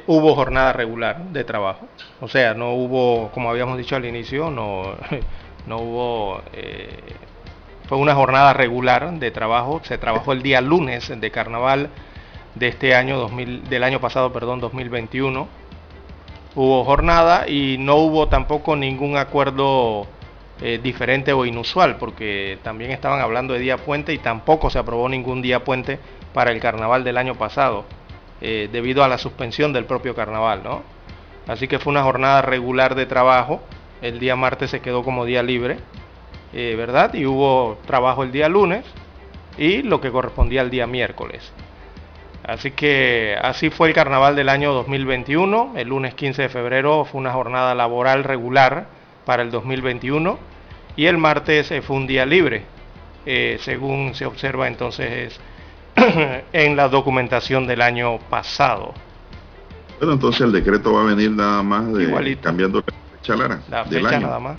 hubo jornada regular de trabajo. O sea, no hubo, como habíamos dicho al inicio, no, no hubo, eh, fue una jornada regular de trabajo, se trabajó el día lunes de carnaval de este año 2000, del año pasado, perdón, 2021. Hubo jornada y no hubo tampoco ningún acuerdo eh, diferente o inusual, porque también estaban hablando de día puente y tampoco se aprobó ningún día puente para el carnaval del año pasado, eh, debido a la suspensión del propio carnaval, ¿no? Así que fue una jornada regular de trabajo el día martes se quedó como día libre, eh, ¿verdad? Y hubo trabajo el día lunes y lo que correspondía al día miércoles. Así que así fue el carnaval del año 2021. El lunes 15 de febrero fue una jornada laboral regular para el 2021 y el martes eh, fue un día libre, eh, según se observa entonces en la documentación del año pasado. Bueno, entonces el decreto va a venir nada más de cambiando la fecha nada más.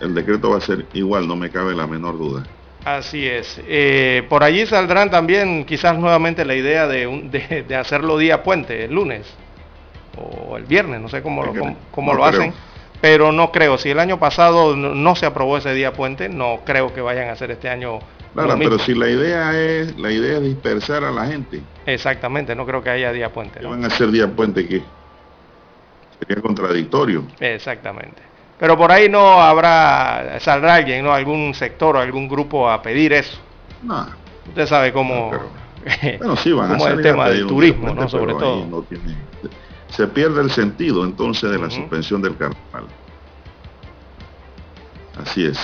El, decreto va a ser igual, no me cabe la menor duda. Así es. Eh, por allí saldrán también quizás nuevamente la idea de, de, hacerlo día puente, el lunes o el viernes, no sé cómo, lo, cómo, lo hacen, pero no creo. Si el año pasado no, se aprobó ese día puente, no creo que vayan a hacer este año. Claro, pero si la idea es la idea es dispersar a la gente. Exactamente, no creo que haya día puente. van a hacer día puente qué? Sería contradictorio. Exactamente. Pero por ahí no habrá, saldrá alguien, ¿no? Algún sector o algún grupo a pedir eso. No. Usted sabe cómo, bueno, sí, van a el tema del turismo, ¿no? Sobre todo. se pierde el sentido entonces de la suspensión del carnaval. Así es.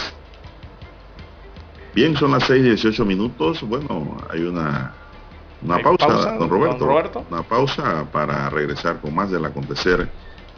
Bien, son las 6 y 18 minutos. Bueno, hay una una pausa, don, Roberto, don, Roberto, Una pausa para regresar con más del acontecer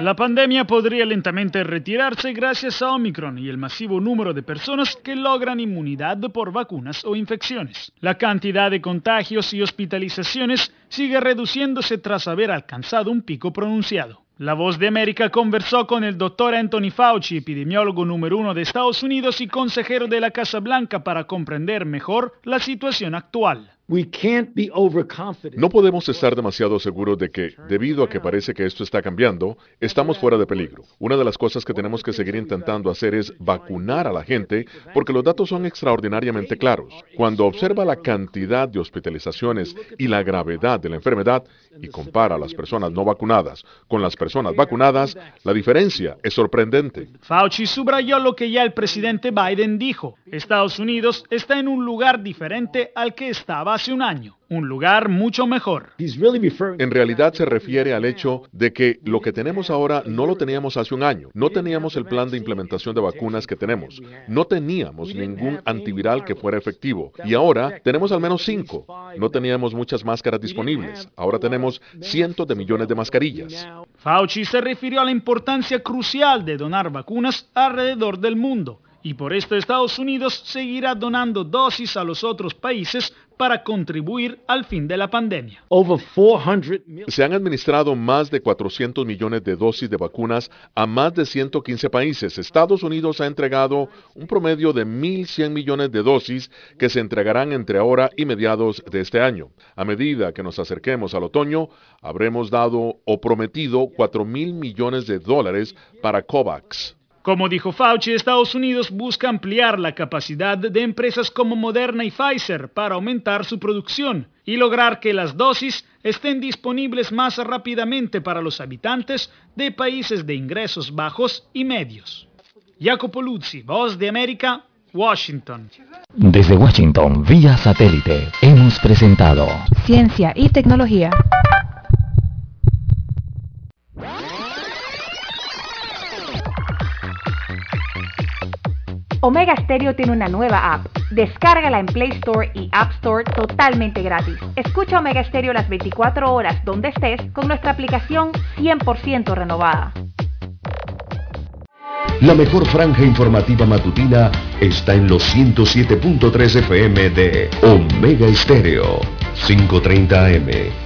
La pandemia podría lentamente retirarse gracias a Omicron y el masivo número de personas que logran inmunidad por vacunas o infecciones. La cantidad de contagios y hospitalizaciones sigue reduciéndose tras haber alcanzado un pico pronunciado. La Voz de América conversó con el doctor Anthony Fauci, epidemiólogo número uno de Estados Unidos y consejero de la Casa Blanca para comprender mejor la situación actual. No podemos estar demasiado seguros de que, debido a que parece que esto está cambiando, estamos fuera de peligro. Una de las cosas que tenemos que seguir intentando hacer es vacunar a la gente porque los datos son extraordinariamente claros. Cuando observa la cantidad de hospitalizaciones y la gravedad de la enfermedad y compara a las personas no vacunadas con las personas vacunadas, la diferencia es sorprendente. Fauci subrayó lo que ya el presidente Biden dijo. Estados Unidos está en un lugar diferente al que estaba hace un año, un lugar mucho mejor. En realidad se refiere al hecho de que lo que tenemos ahora no lo teníamos hace un año. No teníamos el plan de implementación de vacunas que tenemos. No teníamos ningún antiviral que fuera efectivo. Y ahora tenemos al menos cinco. No teníamos muchas máscaras disponibles. Ahora tenemos cientos de millones de mascarillas. Fauci se refirió a la importancia crucial de donar vacunas alrededor del mundo y por esto Estados Unidos seguirá donando dosis a los otros países para contribuir al fin de la pandemia. Se han administrado más de 400 millones de dosis de vacunas a más de 115 países. Estados Unidos ha entregado un promedio de 1.100 millones de dosis que se entregarán entre ahora y mediados de este año. A medida que nos acerquemos al otoño, habremos dado o prometido 4 mil millones de dólares para COVAX. Como dijo Fauci, Estados Unidos busca ampliar la capacidad de empresas como Moderna y Pfizer para aumentar su producción y lograr que las dosis estén disponibles más rápidamente para los habitantes de países de ingresos bajos y medios. Jacopo Luzzi, Voz de América, Washington. Desde Washington, vía satélite, hemos presentado Ciencia y tecnología. Omega Stereo tiene una nueva app. Descárgala en Play Store y App Store totalmente gratis. Escucha Omega Stereo las 24 horas donde estés con nuestra aplicación 100% renovada. La mejor franja informativa matutina está en los 107.3 FM de Omega Stereo, 530 AM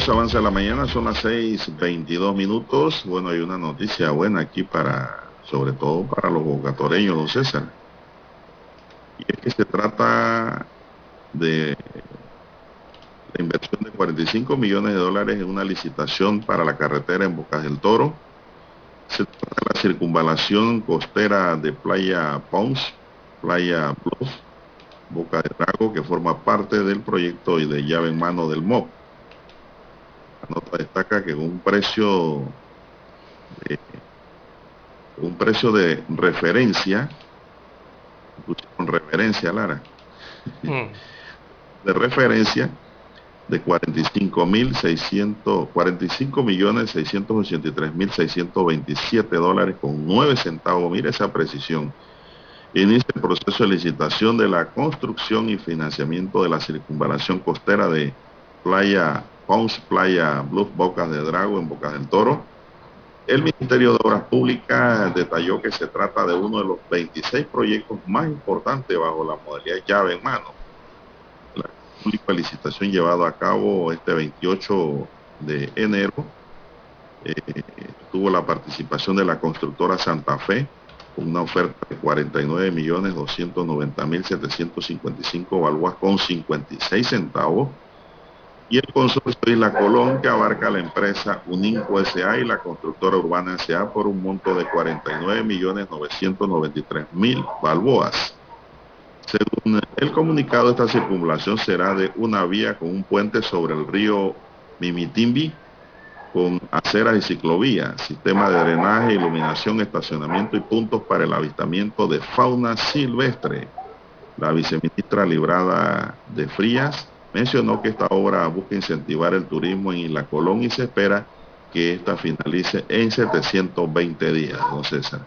Continuamos, avanza la mañana, son las 6.22 minutos. Bueno, hay una noticia buena aquí para, sobre todo para los bocatoreños, don César. Y es que se trata de la inversión de 45 millones de dólares en una licitación para la carretera en Bocas del Toro. Se trata de la circunvalación costera de Playa Pons, Playa Bluff, Boca de Drago, que forma parte del proyecto y de llave en mano del MOP nota destaca que un precio de, un precio de referencia, con referencia, Lara, mm. de referencia de 45 mil 45 millones 683 mil 627 dólares con 9 centavos. Mire esa precisión. Inicia el proceso de licitación de la construcción y financiamiento de la circunvalación costera de Playa Pons Playa Bluff Bocas de Drago en Bocas del Toro. El Ministerio de Obras Públicas detalló que se trata de uno de los 26 proyectos más importantes bajo la modalidad llave en mano. La pública licitación llevada a cabo este 28 de enero eh, tuvo la participación de la constructora Santa Fe con una oferta de 49 millones 290 mil 755 balúas con 56 centavos y el consorcio Isla Colón que abarca la empresa Uninco S.A. y la constructora urbana S.A. por un monto de 49.993.000 balboas. Según el comunicado, esta circunvalación será de una vía con un puente sobre el río Mimitimbi con aceras y ciclovías, sistema de drenaje, iluminación, estacionamiento y puntos para el avistamiento de fauna silvestre. La viceministra Librada de Frías mencionó que esta obra busca incentivar el turismo en Isla Colón y se espera que esta finalice en 720 días, don César.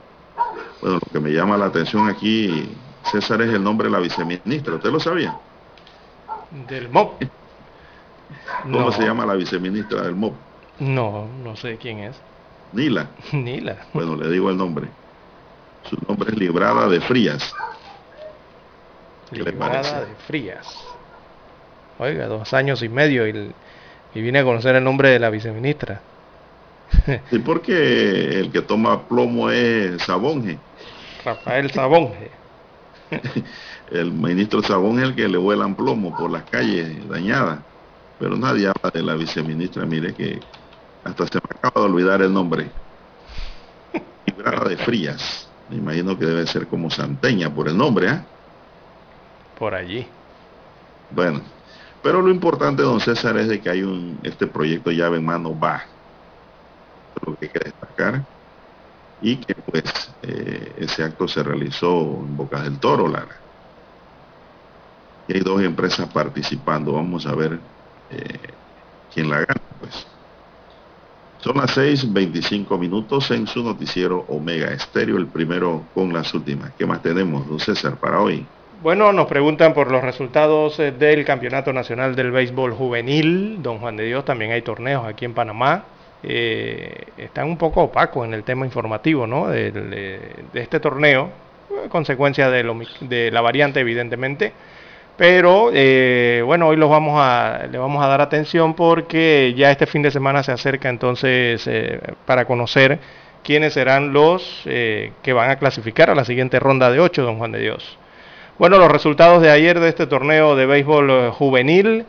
Bueno, lo que me llama la atención aquí, César, es el nombre de la viceministra. ¿Usted lo sabía? Del MOP. ¿Cómo se llama la viceministra del MOP? No, no sé quién es. Nila. Nila. Bueno, le digo el nombre. Su nombre es Librada de Frías. ¿Qué le parece? de Frías. Oiga, dos años y medio y, y vine a conocer el nombre de la viceministra. ¿Y por qué el que toma plomo es Sabonge? Rafael Sabonge. el ministro Sabonge es el que le vuelan plomo por las calles dañadas. Pero nadie habla de la viceministra, mire que hasta se me acaba de olvidar el nombre. Librada de Frías. Me imagino que debe ser como Santeña por el nombre, ¿eh? Por allí. Bueno, pero lo importante, don César, es de que hay un, este proyecto llave en mano va. Lo que hay que destacar. Y que pues eh, ese acto se realizó en Bocas del Toro, Lara. Y hay dos empresas participando. Vamos a ver eh, quién la gana, pues. Son las 6.25 minutos en su noticiero Omega Estéreo, el primero con las últimas. ¿Qué más tenemos, don César, para hoy? Bueno, nos preguntan por los resultados eh, del Campeonato Nacional del Béisbol Juvenil. Don Juan de Dios, también hay torneos aquí en Panamá. Eh, están un poco opacos en el tema informativo ¿no? de, de, este torneo, consecuencia de, lo, de la variante, evidentemente. Pero eh, bueno, hoy los vamos a, le vamos a dar atención porque ya este fin de semana se acerca entonces eh, para conocer quiénes serán los eh, que van a clasificar a la siguiente ronda de 8, don Juan de Dios. Bueno, los resultados de ayer de este torneo de béisbol juvenil.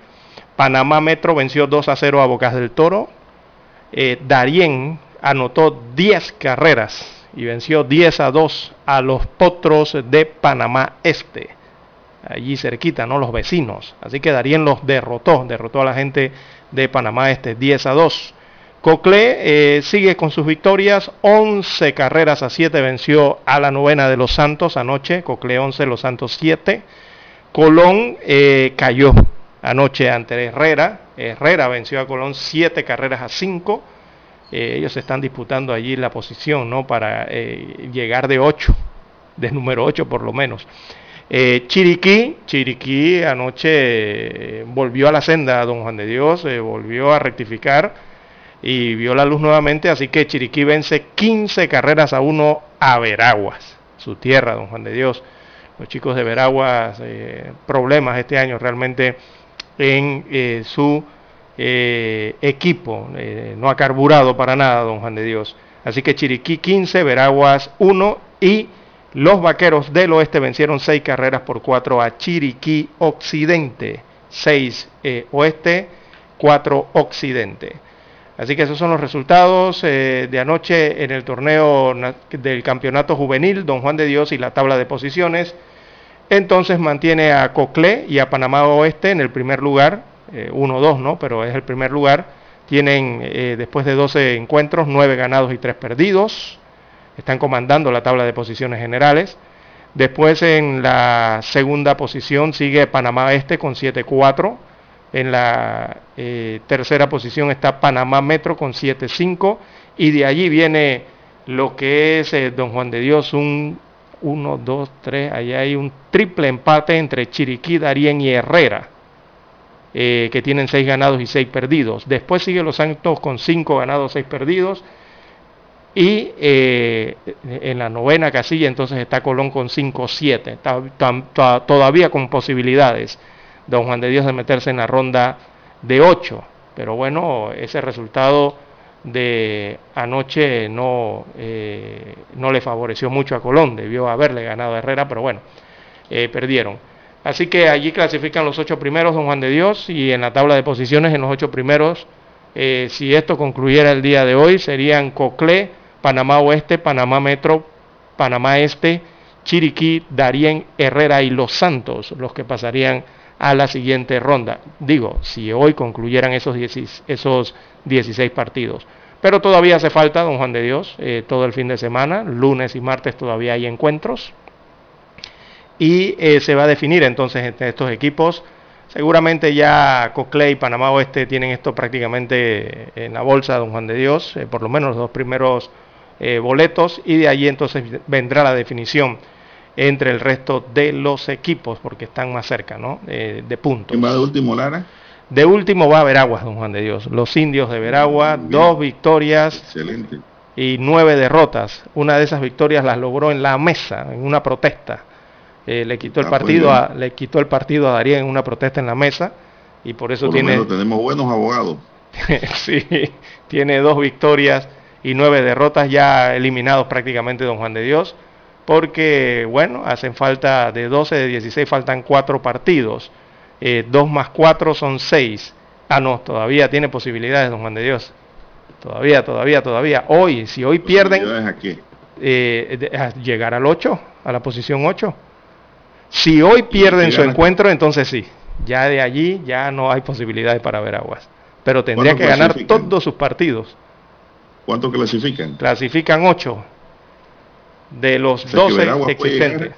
Panamá Metro venció 2 a 0 a Bocas del Toro. Darien anotó 10 carreras y venció 10 a 2 a los Potros de Panamá Este allí cerquita, ¿no? Los vecinos. Así que Darien los derrotó, derrotó a la gente de Panamá este 10 a 2. Cocle eh, sigue con sus victorias, 11 carreras a 7 venció a la novena de los Santos anoche, Cocle 11, los Santos 7. Colón eh, cayó anoche ante Herrera, Herrera venció a Colón 7 carreras a 5. Eh, ellos están disputando allí la posición, ¿no? Para llegar de 8, de número 8 por lo menos. Eh, Chiriquí, Chiriquí anoche eh, volvió a la senda, don Juan de Dios, eh, volvió a rectificar y vio la luz nuevamente, así que Chiriquí vence 15 carreras a 1 a Veraguas, su tierra, don Juan de Dios. Los chicos de Veraguas, problemas este año realmente en su equipo, no ha carburado para nada, don Juan de Dios. Así que Chiriquí 15, Veraguas 1 y los vaqueros del oeste vencieron seis carreras por cuatro a Chiriquí Occidente. Seis eh, oeste, cuatro occidente. Así que esos son los resultados eh, de anoche en el torneo del campeonato juvenil, Don Juan de Dios y la tabla de posiciones. Entonces mantiene a Coclé y a Panamá Oeste en el primer lugar, 1-2, eh, ¿no? Pero es el primer lugar. Tienen, después de 12 encuentros, 9 ganados y 3 perdidos están comandando la tabla de posiciones generales. Después en la segunda posición sigue Panamá Este con 7-4. En la eh, tercera posición está Panamá Metro con 7-5. Y de allí viene lo que es eh, Don Juan de Dios, un 1, 2, 3, allá hay un triple empate entre Chiriquí, Darien y Herrera, eh, que tienen 6 ganados y 6 perdidos. Después sigue Los Santos con 5 ganados, 6 perdidos. Y en la novena casilla entonces está Colón con 5-7, todavía con posibilidades, don Juan de Dios, de meterse en la ronda de 8. Pero bueno, ese resultado de anoche no, eh, no le favoreció mucho a Colón, debió haberle ganado a Herrera, pero bueno, eh, perdieron. Así que allí clasifican los ocho primeros, don Juan de Dios, y en la tabla de posiciones en los ocho primeros, eh, si esto concluyera el día de hoy, serían Coclé, Panamá Oeste, Panamá Metro, Panamá Este, Chiriquí, Darién, Herrera y Los Santos, los que pasarían a la siguiente ronda. Digo, si hoy concluyeran esos, 16, partidos. Pero todavía hace falta, don Juan de Dios, eh, todo el fin de semana, lunes y martes todavía hay encuentros y eh, se va a definir entonces entre estos equipos. Seguramente ya Coclé y Panamá Oeste tienen esto prácticamente en la bolsa, don Juan de Dios, eh, por lo menos los dos primeros eh, boletos, y de allí entonces vendrá la definición entre el resto de los equipos, porque están más cerca, ¿no? de puntos. ¿Quién va de último, Lara? De último va a Veraguas, don Juan de Dios. Los indios de Veragua, dos victorias. Excelente. Y nueve derrotas. Una de esas victorias las logró en la mesa, en una protesta eh, le quitó el ah, pues partido a, le quitó el partido a Darío en una protesta en la mesa y por eso tiene tenemos buenos abogados sí tiene dos victorias y nueve derrotas ya eliminados prácticamente don Juan de Dios porque bueno hacen falta de 12 de 16 faltan cuatro partidos. Eh, dos más cuatro son seis. Ah no todavía tiene posibilidades don Juan de Dios. Todavía todavía todavía. Hoy si hoy pierden eh, llegar al 8 a la posición 8 si hoy pierden su encuentro, entonces sí. Ya de allí ya no hay posibilidades para ver aguas. Pero tendría que ganar todos sus partidos. ¿Cuánto clasifican? Clasifican 8 de los 12 existentes.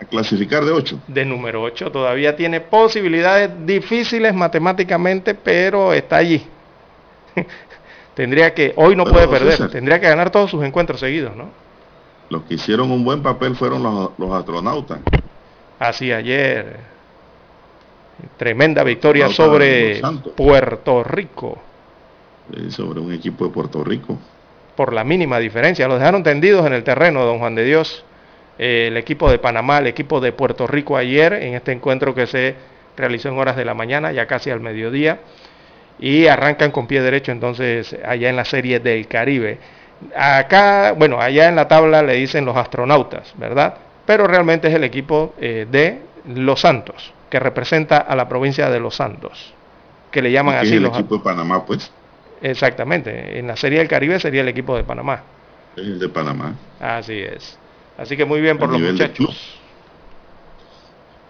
A clasificar de 8. De número 8 todavía tiene posibilidades difíciles matemáticamente, pero está allí. tendría que, hoy no puede perder, tendría que ganar todos sus encuentros seguidos, ¿no? Los que hicieron un buen papel fueron los, los astronautas. Así ayer. Tremenda victoria sobre Puerto Rico. sobre un equipo de Puerto Rico. Por la mínima diferencia. Los dejaron tendidos en el terreno, don Juan de Dios. Eh, el equipo de Panamá, el equipo de Puerto Rico ayer, en este encuentro que se realizó en horas de la mañana, ya casi al mediodía. Y arrancan con pie derecho entonces allá en la serie del Caribe. Acá, bueno, allá en la tabla le dicen los astronautas, ¿verdad? pero realmente es el equipo eh, de Los Santos, que representa a la provincia de Los Santos, que le llaman así. el equipo de Panamá, pues. Exactamente, en la Serie del Caribe sería el equipo de Panamá. El de Panamá. Así es. Así que muy bien por los muchachos.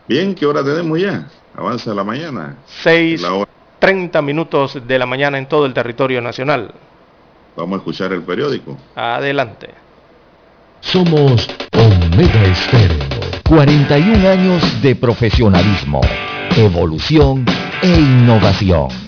Bien, ¿qué hora tenemos ya? Avanza la mañana. 6.30 minutos de la mañana en todo el territorio nacional. Vamos a escuchar el periódico. Adelante. Somos Omega Estéreo. 41 años de profesionalismo, evolución e innovación.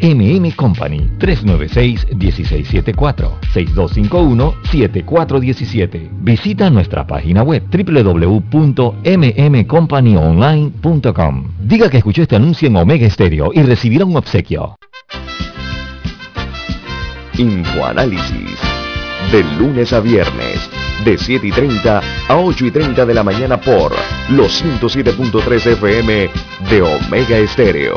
MM Company, 396-1674, 6251-7417. Visita nuestra página web www.mmcompanyonline.com. Diga que escuchó este anuncio en Omega Stereo y recibirá un obsequio. Infoanálisis. De lunes a viernes, de 7 y 30 a 8 y 30 de la mañana por los 107.3 FM de Omega Estéreo.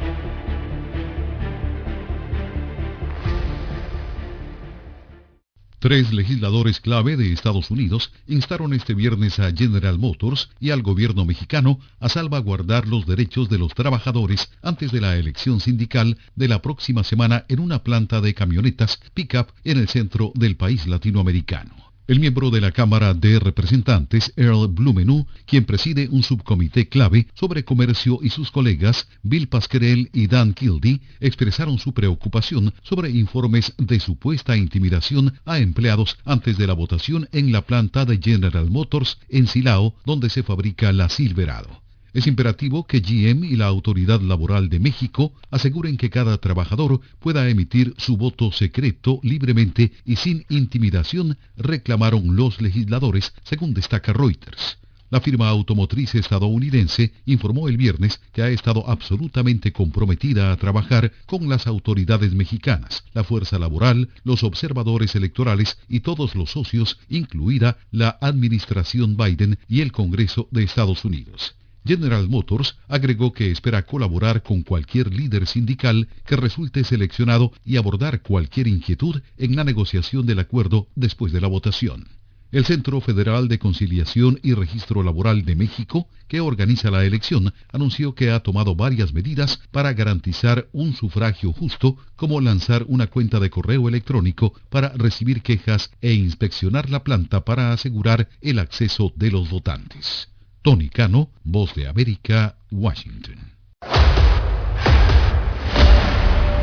Tres legisladores clave de Estados Unidos instaron este viernes a General Motors y al gobierno mexicano a salvaguardar los derechos de los trabajadores antes de la elección sindical de la próxima semana en una planta de camionetas pickup en el centro del país latinoamericano. El miembro de la Cámara de Representantes, Earl Blumenau, quien preside un subcomité clave sobre comercio y sus colegas, Bill Pasquerel y Dan Kildee, expresaron su preocupación sobre informes de supuesta intimidación a empleados antes de la votación en la planta de General Motors en Silao, donde se fabrica la Silverado. Es imperativo que GM y la Autoridad Laboral de México aseguren que cada trabajador pueda emitir su voto secreto libremente y sin intimidación, reclamaron los legisladores, según destaca Reuters. La firma automotriz estadounidense informó el viernes que ha estado absolutamente comprometida a trabajar con las autoridades mexicanas, la fuerza laboral, los observadores electorales y todos los socios, incluida la administración Biden y el Congreso de Estados Unidos. General Motors agregó que espera colaborar con cualquier líder sindical que resulte seleccionado y abordar cualquier inquietud en la negociación del acuerdo después de la votación. El Centro Federal de Conciliación y Registro Laboral de México, que organiza la elección, anunció que ha tomado varias medidas para garantizar un sufragio justo, como lanzar una cuenta de correo electrónico para recibir quejas e inspeccionar la planta para asegurar el acceso de los votantes. Tony Cano, Voz de América, Washington.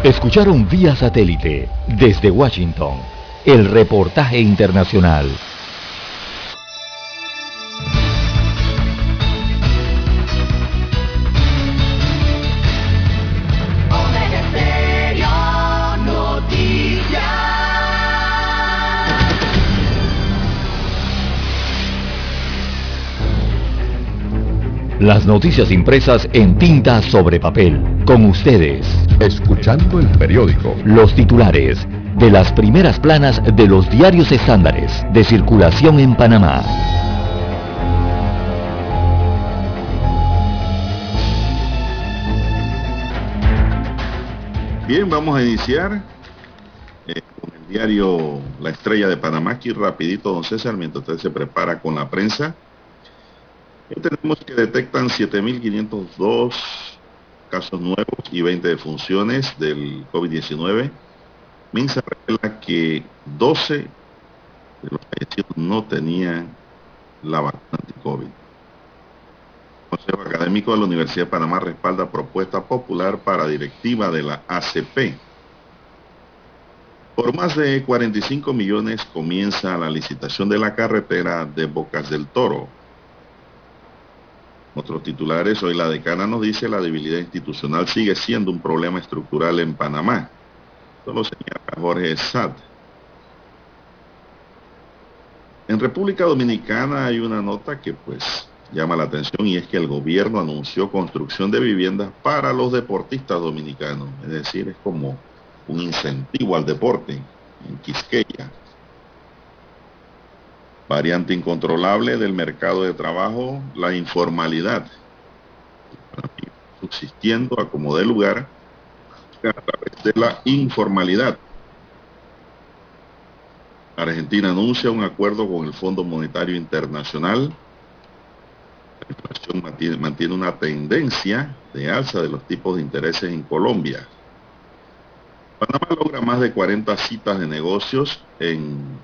Escucharon vía satélite desde Washington el reportaje internacional. Las noticias impresas en tinta sobre papel. Con ustedes. Escuchando el periódico. Los titulares de las primeras planas de los diarios estándares de circulación en Panamá. Bien, vamos a iniciar eh, con el diario La Estrella de Panamá. Aquí rapidito, don César, mientras usted se prepara con la prensa tenemos que detectan 7.502 casos nuevos y 20 defunciones del COVID-19. Minsa revela que 12 de los fallecidos no tenían la vacuna anti-COVID. Consejo Académico de la Universidad de Panamá respalda propuesta popular para directiva de la ACP. Por más de 45 millones comienza la licitación de la carretera de Bocas del Toro. Otros titulares, hoy la decana nos dice la debilidad institucional sigue siendo un problema estructural en Panamá. Esto lo señala Jorge Sad. En República Dominicana hay una nota que pues llama la atención y es que el gobierno anunció construcción de viviendas para los deportistas dominicanos. Es decir, es como un incentivo al deporte en Quisqueya. Variante incontrolable del mercado de trabajo, la informalidad. Subsistiendo a como de lugar a través de la informalidad. Argentina anuncia un acuerdo con el Fondo Monetario Internacional. La inflación mantiene, mantiene una tendencia de alza de los tipos de intereses en Colombia. Panamá logra más de 40 citas de negocios en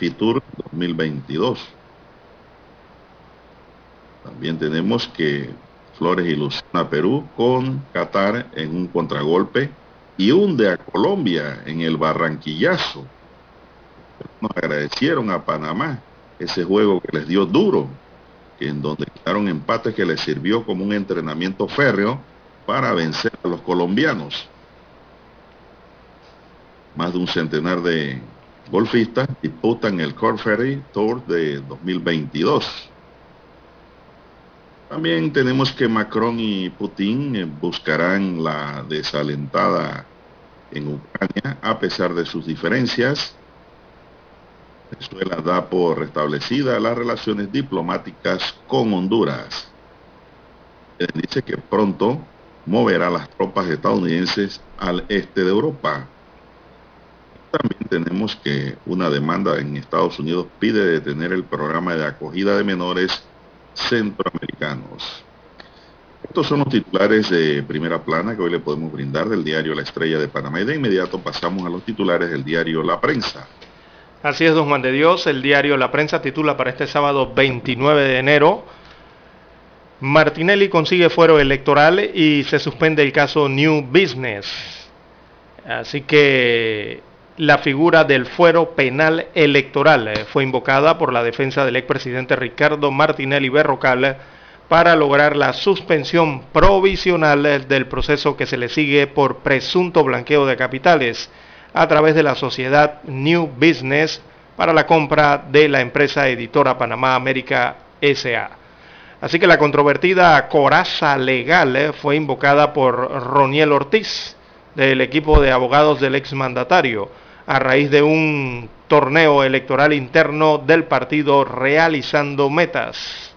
FITUR 2022. También tenemos que Flores ilusiona a Perú con Qatar en un contragolpe y hunde a Colombia en el barranquillazo. Nos agradecieron a Panamá ese juego que les dio duro, en donde quedaron empates que les sirvió como un entrenamiento férreo para vencer a los colombianos. Más de un centenar de golfistas disputan el Cork Ferry Tour de 2022. También tenemos que Macron y Putin eh, buscarán la desalentada en Ucrania a pesar de sus diferencias. Venezuela da por restablecida las relaciones diplomáticas con Honduras. Dice que pronto moverá las tropas estadounidenses al este de Europa. También tenemos que una demanda en Estados Unidos pide detener el programa de acogida de menores centroamericanos. Estos son los titulares de primera plana que hoy le podemos brindar del diario La Estrella de Panamá y de inmediato pasamos a los titulares del diario La Prensa. Así es, don Juan de Dios. El diario La Prensa titula para este sábado 29 de enero. Martinelli consigue fuero electoral y se suspende el caso New Business. Así que la figura del fuero penal electoral eh, fue invocada por la defensa del expresidente Ricardo Martinelli Berrocal para lograr la suspensión provisional del proceso que se le sigue por presunto blanqueo de capitales a través de la sociedad New Business para la compra de la empresa editora Panamá América SA. Así que la controvertida coraza legal eh, fue invocada por Roniel Ortiz del equipo de abogados del exmandatario a raíz de un torneo electoral interno del partido realizando metas.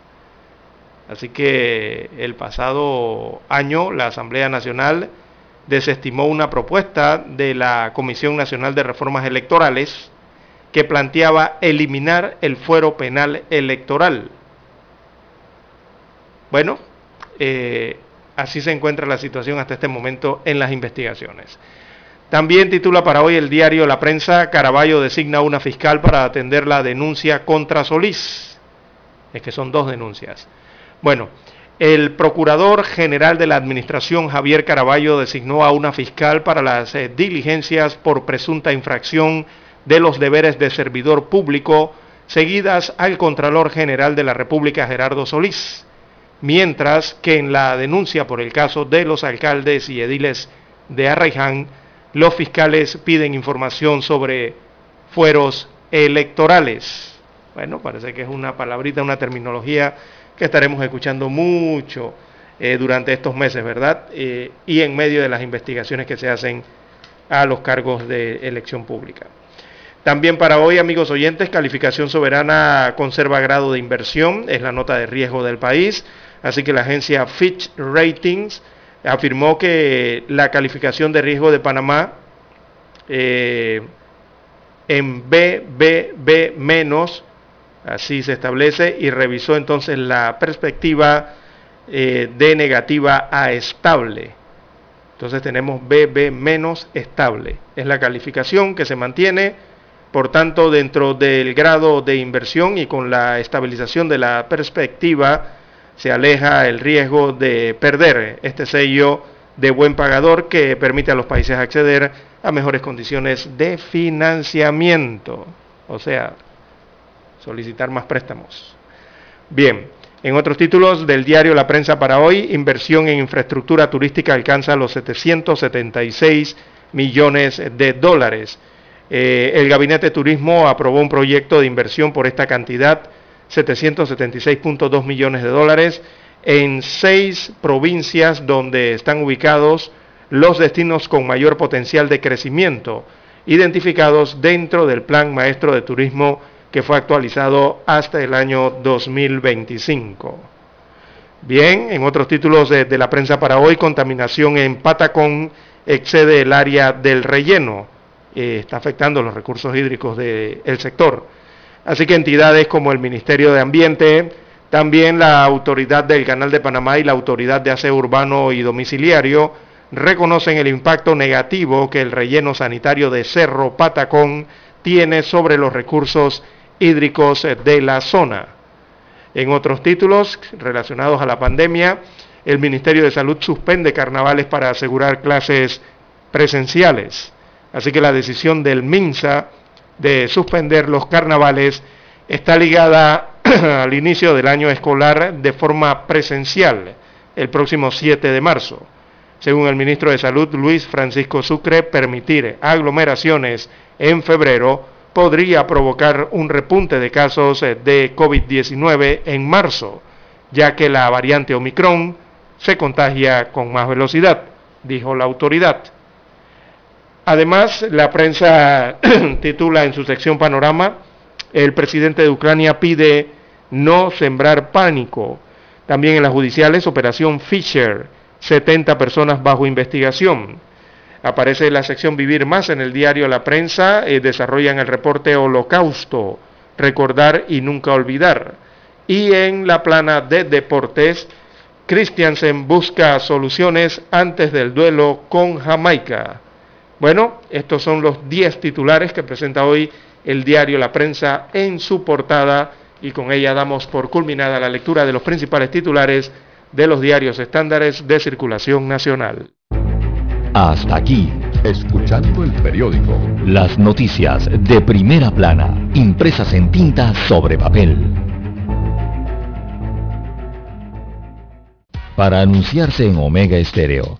Así que el pasado año la Asamblea Nacional desestimó una propuesta de la Comisión Nacional de Reformas Electorales que planteaba eliminar el fuero penal electoral. Bueno, eh, así se encuentra la situación hasta este momento en las investigaciones. También titula para hoy el diario La Prensa, Caraballo designa una fiscal para atender la denuncia contra Solís. Es que son dos denuncias. Bueno, el Procurador General de la Administración, Javier Caraballo, designó a una fiscal para las eh, diligencias por presunta infracción de los deberes de servidor público, seguidas al Contralor General de la República, Gerardo Solís, mientras que en la denuncia por el caso de los alcaldes y ediles de Arraiján, los fiscales piden información sobre fueros electorales. Bueno, parece que es una palabrita, una terminología que estaremos escuchando mucho eh, durante estos meses, ¿verdad? Eh, y en medio de las investigaciones que se hacen a los cargos de elección pública. También para hoy, amigos oyentes, calificación soberana conserva grado de inversión, es la nota de riesgo del país, así que la agencia Fitch Ratings afirmó que la calificación de riesgo de Panamá eh, en BBB menos Así se establece y revisó entonces la perspectiva eh, de negativa a estable. Entonces tenemos BB menos estable. Es la calificación que se mantiene, por tanto, dentro del grado de inversión y con la estabilización de la perspectiva, se aleja el riesgo de perder este sello de buen pagador que permite a los países acceder a mejores condiciones de financiamiento. O sea, solicitar más préstamos. Bien, en otros títulos del diario La Prensa para hoy, inversión en infraestructura turística alcanza los 776 millones de dólares. Eh, el Gabinete de Turismo aprobó un proyecto de inversión por esta cantidad, 776.2 millones de dólares, en seis provincias donde están ubicados los destinos con mayor potencial de crecimiento, identificados dentro del Plan Maestro de Turismo que fue actualizado hasta el año 2025. Bien, en otros títulos de, la prensa para hoy, contaminación en Patacón excede el área del relleno, eh, está afectando los recursos hídricos del sector. Así que entidades como el Ministerio de Ambiente, también la Autoridad del Canal de Panamá y la Autoridad de Aseo Urbano y Domiciliario reconocen el impacto negativo que el relleno sanitario de Cerro Patacón tiene sobre los recursos hídricos de la zona. En otros títulos relacionados a la pandemia, el Ministerio de Salud suspende carnavales para asegurar clases presenciales. Así que la decisión del MINSA de suspender los carnavales está ligada al inicio del año escolar de forma presencial, el próximo 7 de marzo. Según el ministro de Salud, Luis Francisco Sucre, permitir aglomeraciones en febrero podría provocar un repunte de casos de COVID-19 en marzo, ya que la variante Omicron se contagia con más velocidad, dijo la autoridad. Además, la prensa titula en su sección Panorama, el presidente de Ucrania pide no sembrar pánico. También en las judiciales, Operación Fisher, 70 personas bajo investigación. Aparece la sección Vivir Más en el diario La Prensa, eh, desarrollan el reporte Holocausto, Recordar y Nunca Olvidar. Y en la plana de deportes, Christiansen busca soluciones antes del duelo con Jamaica. Bueno, estos son los 10 titulares que presenta hoy el diario La Prensa en su portada y con ella damos por culminada la lectura de los principales titulares de los diarios estándares de circulación nacional. Hasta aquí, escuchando el periódico. Las noticias de primera plana, impresas en tinta sobre papel. Para anunciarse en Omega Estéreo,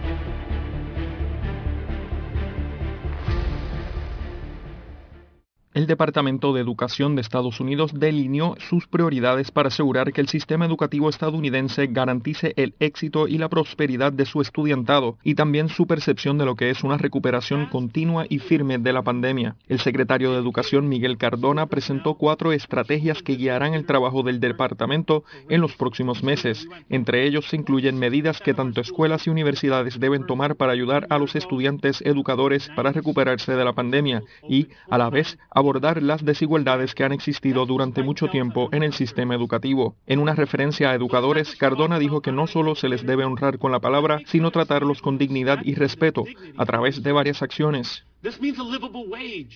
El Departamento de Educación de Estados Unidos delineó sus prioridades para asegurar que el sistema educativo estadounidense garantice el éxito y la prosperidad de su estudiantado y también su percepción de lo que es una recuperación continua y firme de la pandemia. El secretario de Educación Miguel Cardona presentó cuatro estrategias que guiarán el trabajo del departamento en los próximos meses. Entre ellos se incluyen medidas que tanto escuelas y universidades deben tomar para ayudar a los estudiantes educadores para recuperarse de la pandemia y, a la vez, abordar las desigualdades que han existido durante mucho tiempo en el sistema educativo. En una referencia a educadores, Cardona dijo que no solo se les debe honrar con la palabra, sino tratarlos con dignidad y respeto a través de varias acciones.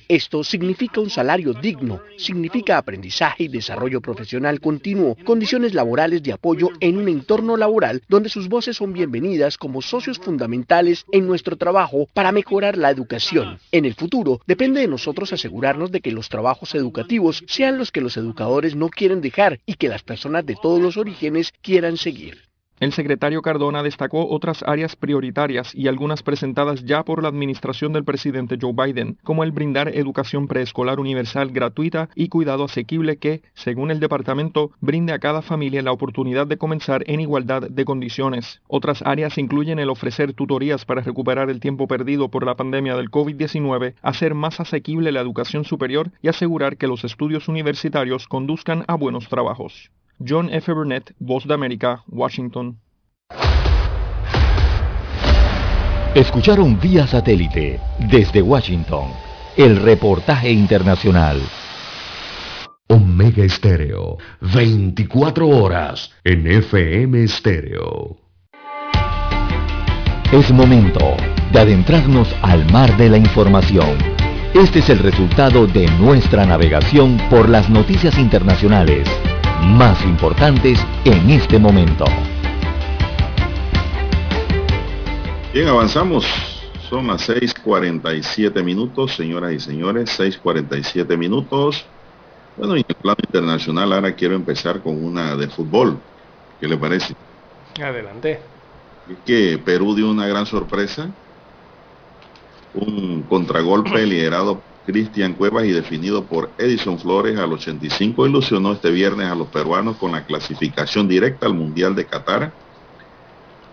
Esto significa un salario digno, significa aprendizaje y desarrollo profesional continuo, condiciones laborales de apoyo en un entorno laboral donde sus voces son bienvenidas como socios fundamentales en nuestro trabajo para mejorar la educación. En el futuro, depende de nosotros asegurarnos de que los trabajos educativos sean los que los educadores no quieren dejar y que las personas de todos los orígenes quieran seguir. El secretario Cardona destacó otras áreas prioritarias y algunas presentadas ya por la administración del presidente Joe Biden, como el brindar educación preescolar universal gratuita y cuidado asequible que, según el departamento, brinde a cada familia la oportunidad de comenzar en igualdad de condiciones. Otras áreas incluyen el ofrecer tutorías para recuperar el tiempo perdido por la pandemia del COVID-19, hacer más asequible la educación superior y asegurar que los estudios universitarios conduzcan a buenos trabajos. John F. Burnett, Voz de América, Washington. Escucharon vía satélite desde Washington el reportaje internacional. Omega Estéreo, 24 horas en FM Estéreo. Es momento de adentrarnos al mar de la información. Este es el resultado de nuestra navegación por las noticias internacionales más importantes en este momento. Bien, avanzamos. Son las 6.47 minutos, señoras y señores, 6.47 minutos. Bueno, en el plano internacional ahora quiero empezar con una de fútbol. ¿Qué le parece? Adelante. Es que Perú dio una gran sorpresa. Un contragolpe liderado Cristian Cuevas y definido por Edison Flores al 85 ilusionó este viernes a los peruanos con la clasificación directa al Mundial de Qatar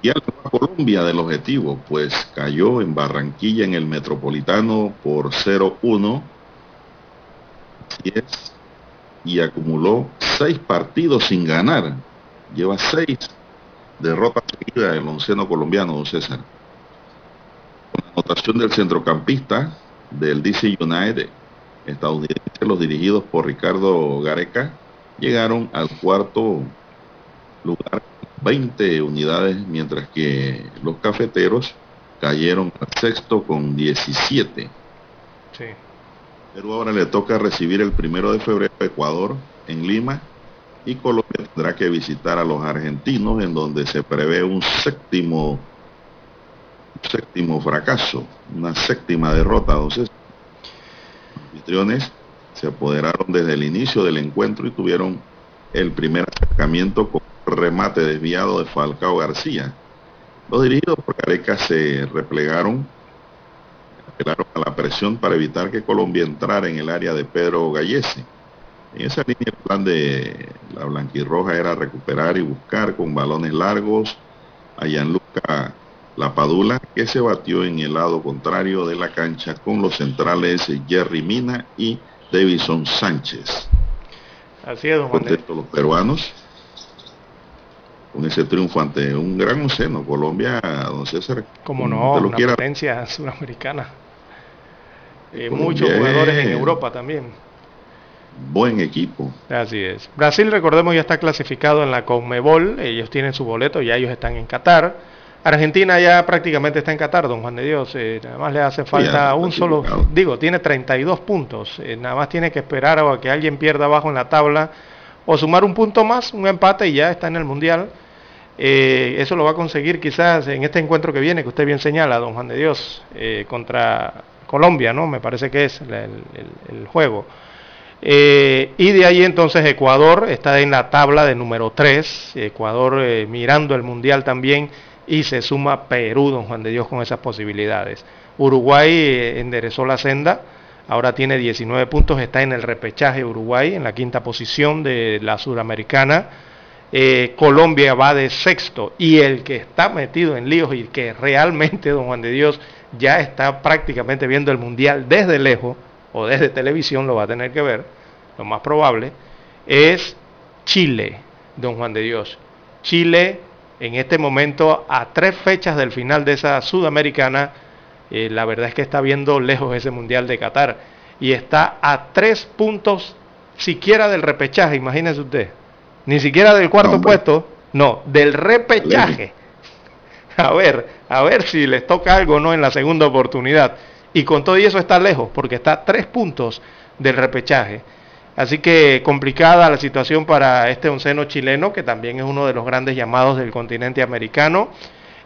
y a Colombia del objetivo, pues cayó en Barranquilla en el Metropolitano por 0-1 y acumuló seis partidos sin ganar. Lleva seis derrotas seguidas el onceno colombiano, don César. Con la anotación del centrocampista del DC United estadounidense, los dirigidos por Ricardo Gareca, llegaron al cuarto lugar 20 unidades, mientras que los cafeteros cayeron al sexto con 17. Sí. Perú ahora le toca recibir el primero de febrero a Ecuador en Lima y Colombia tendrá que visitar a los argentinos en donde se prevé un séptimo séptimo fracaso, una séptima derrota. Entonces, los anfitriones se apoderaron desde el inicio del encuentro y tuvieron el primer acercamiento con remate desviado de Falcao García. Los dirigidos por Careca se replegaron, apelaron a la presión para evitar que Colombia entrara en el área de Pedro Gallese. En esa línea el plan de la blanquirroja era recuperar y buscar con balones largos a Gianluca Lapadula, que se batió en el lado contrario de la cancha con los centrales Jerry Mina y Davison Sánchez. Así es, don Juan. Los peruanos con ese triunfo ante un gran océano, Colombia, don César. Como no, una potencia sudamericana. Eh, muchos jugadores en Europa también. Buen equipo. Así es. Brasil, recordemos, ya está clasificado en la Conmebol. Ellos tienen su boleto, ya ellos están en Qatar. Argentina ya prácticamente está en Qatar, don Juan de Dios. Eh, nada más le hace falta un solo, digo, tiene 32 puntos. Eh, nada más tiene que esperar a que alguien pierda abajo en la tabla o sumar un punto más, un empate y ya está en el Mundial. Eh, eso lo va a conseguir quizás en este encuentro que viene, que usted bien señala, don Juan de Dios, contra Colombia, ¿no? Me parece que es el, juego. y de ahí entonces Ecuador está en la tabla de número 3, Ecuador mirando el Mundial también y se suma Perú, don Juan de Dios, con esas posibilidades. Uruguay eh, enderezó la senda, ahora tiene 19 puntos, está en el repechaje Uruguay, en la quinta posición de la Suramericana. Eh, Colombia va de sexto y el que está metido en líos y que realmente, don Juan de Dios, ya está prácticamente viendo el Mundial desde lejos o desde televisión, lo va a tener que ver, lo más probable, es Chile, don Juan de Dios. Chile en este momento, a tres fechas del final de esa sudamericana, eh, la verdad es que está viendo lejos ese Mundial de Qatar. Y está a tres puntos siquiera del repechaje, imagínese usted. Ni siquiera del cuarto puesto, no, del repechaje. A ver, a ver si les toca algo o no en la segunda oportunidad. Y con todo eso está lejos, porque está a tres puntos del repechaje. Así que complicada la situación para este onceno chileno, que también es uno de los grandes llamados del continente americano.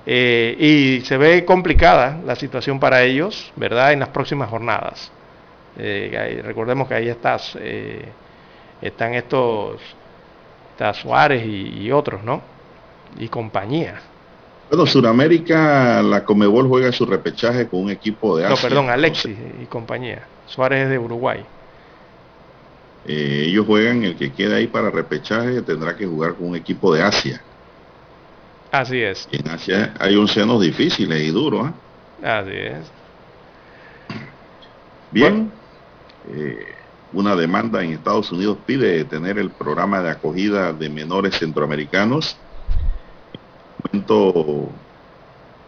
Eh, y se ve complicada la situación para ellos, ¿verdad? En las próximas jornadas. Eh, recordemos que ahí estás, eh, están estos, está Suárez y, otros, ¿no? Y compañía. Bueno, Sudamérica, la Comebol juega su repechaje con un equipo de Asia. No, perdón, Alexis y compañía. Suárez es de Uruguay. Eh, ellos juegan, el que queda ahí para repechaje tendrá que jugar con un equipo de Asia. Así es. en Asia hay un seno difíciles y duros. ¿ah? Así es. Bien. Eh, una demanda en Estados Unidos pide tener el programa de acogida de menores centroamericanos. En momento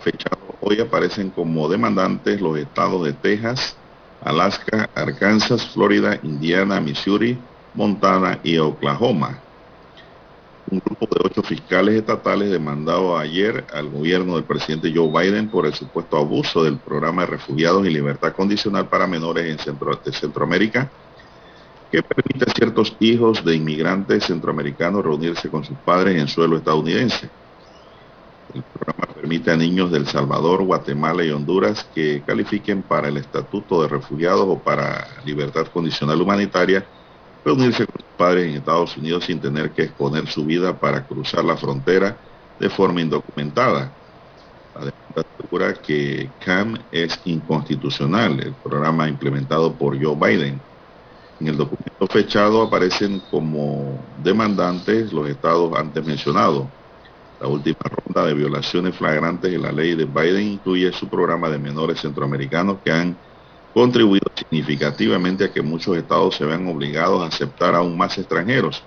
fechado hoy aparecen como demandantes los estados de Texas, Alaska, Arkansas, Florida, Indiana, Missouri, Montana y Oklahoma. Un grupo de ocho fiscales estatales demandó ayer al gobierno del presidente Joe Biden por el supuesto abuso del programa de refugiados y libertad condicional para menores en de Centroamérica, que permite a ciertos hijos de inmigrantes centroamericanos reunirse con sus padres en suelo estadounidense. El programa permite a niños de El Salvador, Guatemala y Honduras que califiquen para el estatuto de refugiados o para libertad condicional humanitaria reunirse con sus padres en Estados Unidos sin tener que exponer su vida para cruzar la frontera de forma indocumentada. Además, asegura que CAM es inconstitucional, el programa implementado por Joe Biden. En el documento fechado aparecen como demandantes los estados antes mencionados, la última ronda de violaciones flagrantes de la ley de Biden incluye su programa de menores centroamericanos que han contribuido significativamente a que muchos estados se vean obligados a aceptar aún más extranjeros.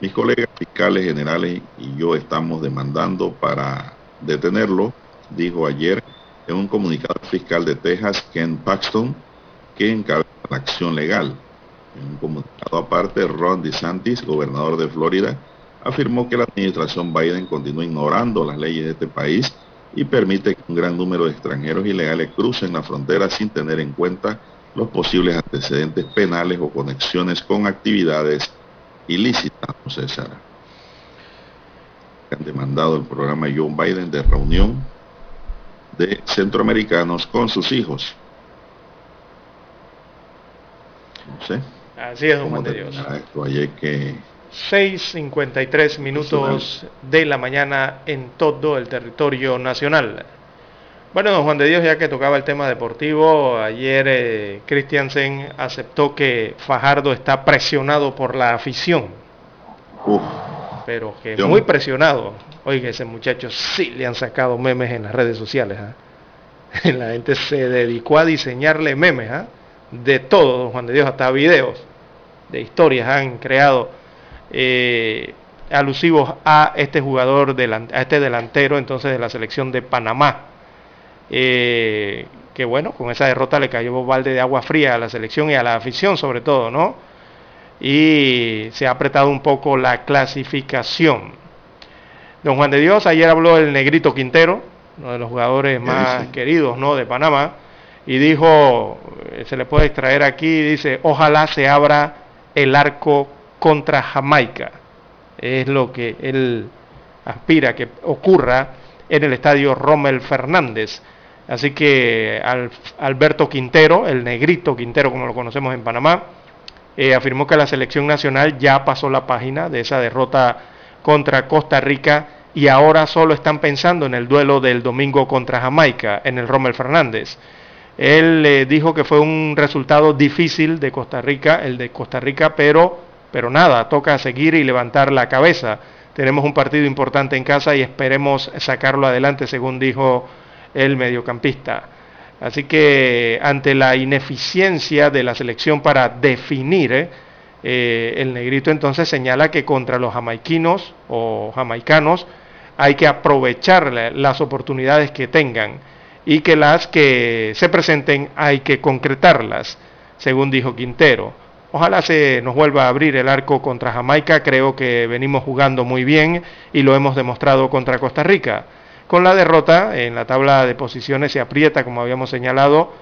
Mis colegas fiscales generales y yo estamos demandando para detenerlo, dijo ayer en un comunicado fiscal de Texas, Ken Paxton, que encabeza la acción legal. En un comunicado aparte, Ron DeSantis, gobernador de Florida, afirmó que la administración Biden continúa ignorando las leyes de este país y permite que un gran número de extranjeros ilegales crucen la frontera sin tener en cuenta los posibles antecedentes penales o conexiones con actividades ilícitas, César. Han demandado el programa John Biden de reunión de centroamericanos con sus hijos. No sé. Así es, don de Dios. Esto ayer que 6.53 minutos de la mañana en todo el territorio nacional. Bueno, don Juan de Dios, ya que tocaba el tema deportivo, ayer eh, Christiansen aceptó que Fajardo está presionado por la afición. Pero que muy presionado. Oiga, ese muchacho sí le han sacado memes en las redes sociales. ¿ah? La gente se dedicó a diseñarle memes, ¿ah? de todo, don Juan de Dios, hasta videos de historias han creado eh, alusivos a este jugador, a este delantero entonces de la selección de Panamá. Eh, que bueno, con esa derrota le cayó balde de agua fría a la selección y a la afición sobre todo, ¿no? Y se ha apretado un poco la clasificación. Don Juan de Dios, ayer habló el negrito Quintero, uno de los jugadores más queridos, ¿no? De Panamá, y dijo, eh, se le puede extraer aquí, dice, ojalá se abra el arco contra Jamaica. Es lo que él aspira que ocurra en el estadio Rommel Fernández. Así que Alberto Quintero, el negrito Quintero como lo conocemos en Panamá, eh, afirmó que la selección nacional ya pasó la página de esa derrota contra Costa Rica y ahora solo están pensando en el duelo del domingo contra Jamaica en el Rommel Fernández. Él eh, dijo que fue un resultado difícil de Costa Rica, el de Costa Rica, pero, pero nada, toca seguir y levantar la cabeza. Tenemos un partido importante en casa y esperemos sacarlo adelante, según dijo el mediocampista. Así que ante la ineficiencia de la selección para definir, eh, eh, el negrito entonces señala que contra los jamaiquinos o jamaicanos hay que aprovechar las oportunidades que tengan y que las que se presenten hay que concretarlas, según dijo Quintero. Ojalá se nos vuelva a abrir el arco contra Jamaica, creo que venimos jugando muy bien y lo hemos demostrado contra Costa Rica. Con la derrota en la tabla de posiciones se aprieta, como habíamos señalado,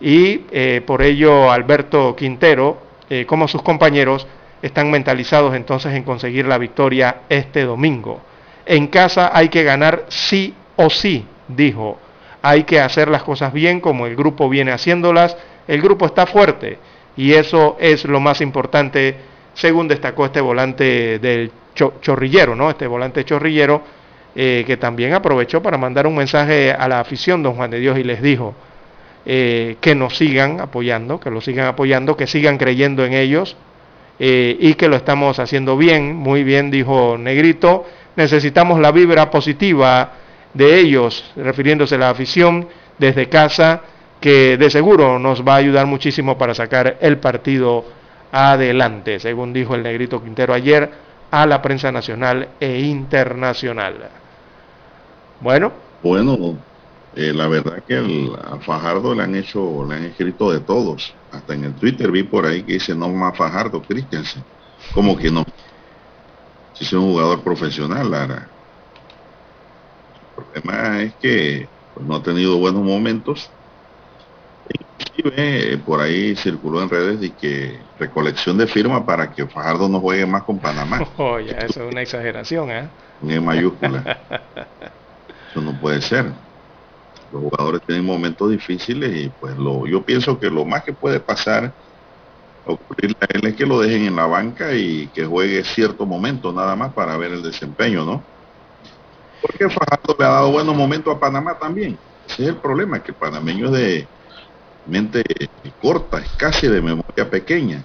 y eh, por ello Alberto Quintero, eh, como sus compañeros, están mentalizados entonces en conseguir la victoria este domingo. En casa hay que ganar sí o sí, dijo hay que hacer las cosas bien como el grupo viene haciéndolas. El grupo está fuerte y eso es lo más importante, según destacó este volante del chorrillero, ¿no? Este volante chorrillero eh, que también aprovechó para mandar un mensaje a la afición, don Juan de Dios, y les dijo eh, que nos sigan apoyando, que lo sigan apoyando, que sigan creyendo en ellos eh, y que lo estamos haciendo bien, muy bien, dijo Negrito. Necesitamos la vibra positiva de ellos, refiriéndose a la afición desde casa, que de seguro nos va a ayudar muchísimo para sacar el partido adelante, según dijo el negrito Quintero ayer a la prensa nacional e internacional. Bueno. Bueno, eh, la verdad que a Fajardo le han hecho, le han escrito de todos. Hasta en el Twitter vi por ahí que dice no más Fajardo Christensen. Como que no. Si es un jugador profesional, Lara el problema es que pues, no ha tenido buenos momentos. Inclusive por ahí circuló en redes de que recolección de firmas para que Fajardo no juegue más con Panamá. Oh, eso es una exageración, ¿eh? En mayúscula. eso no puede ser. Los jugadores tienen momentos difíciles y pues lo, yo pienso que lo más que puede pasar ocurrir a él es que lo dejen en la banca y que juegue cierto momento nada más para ver el desempeño, ¿no? Porque Fajardo le ha dado buenos momentos a Panamá también. Ese es el problema, que el panameño es de mente corta, es casi de memoria pequeña.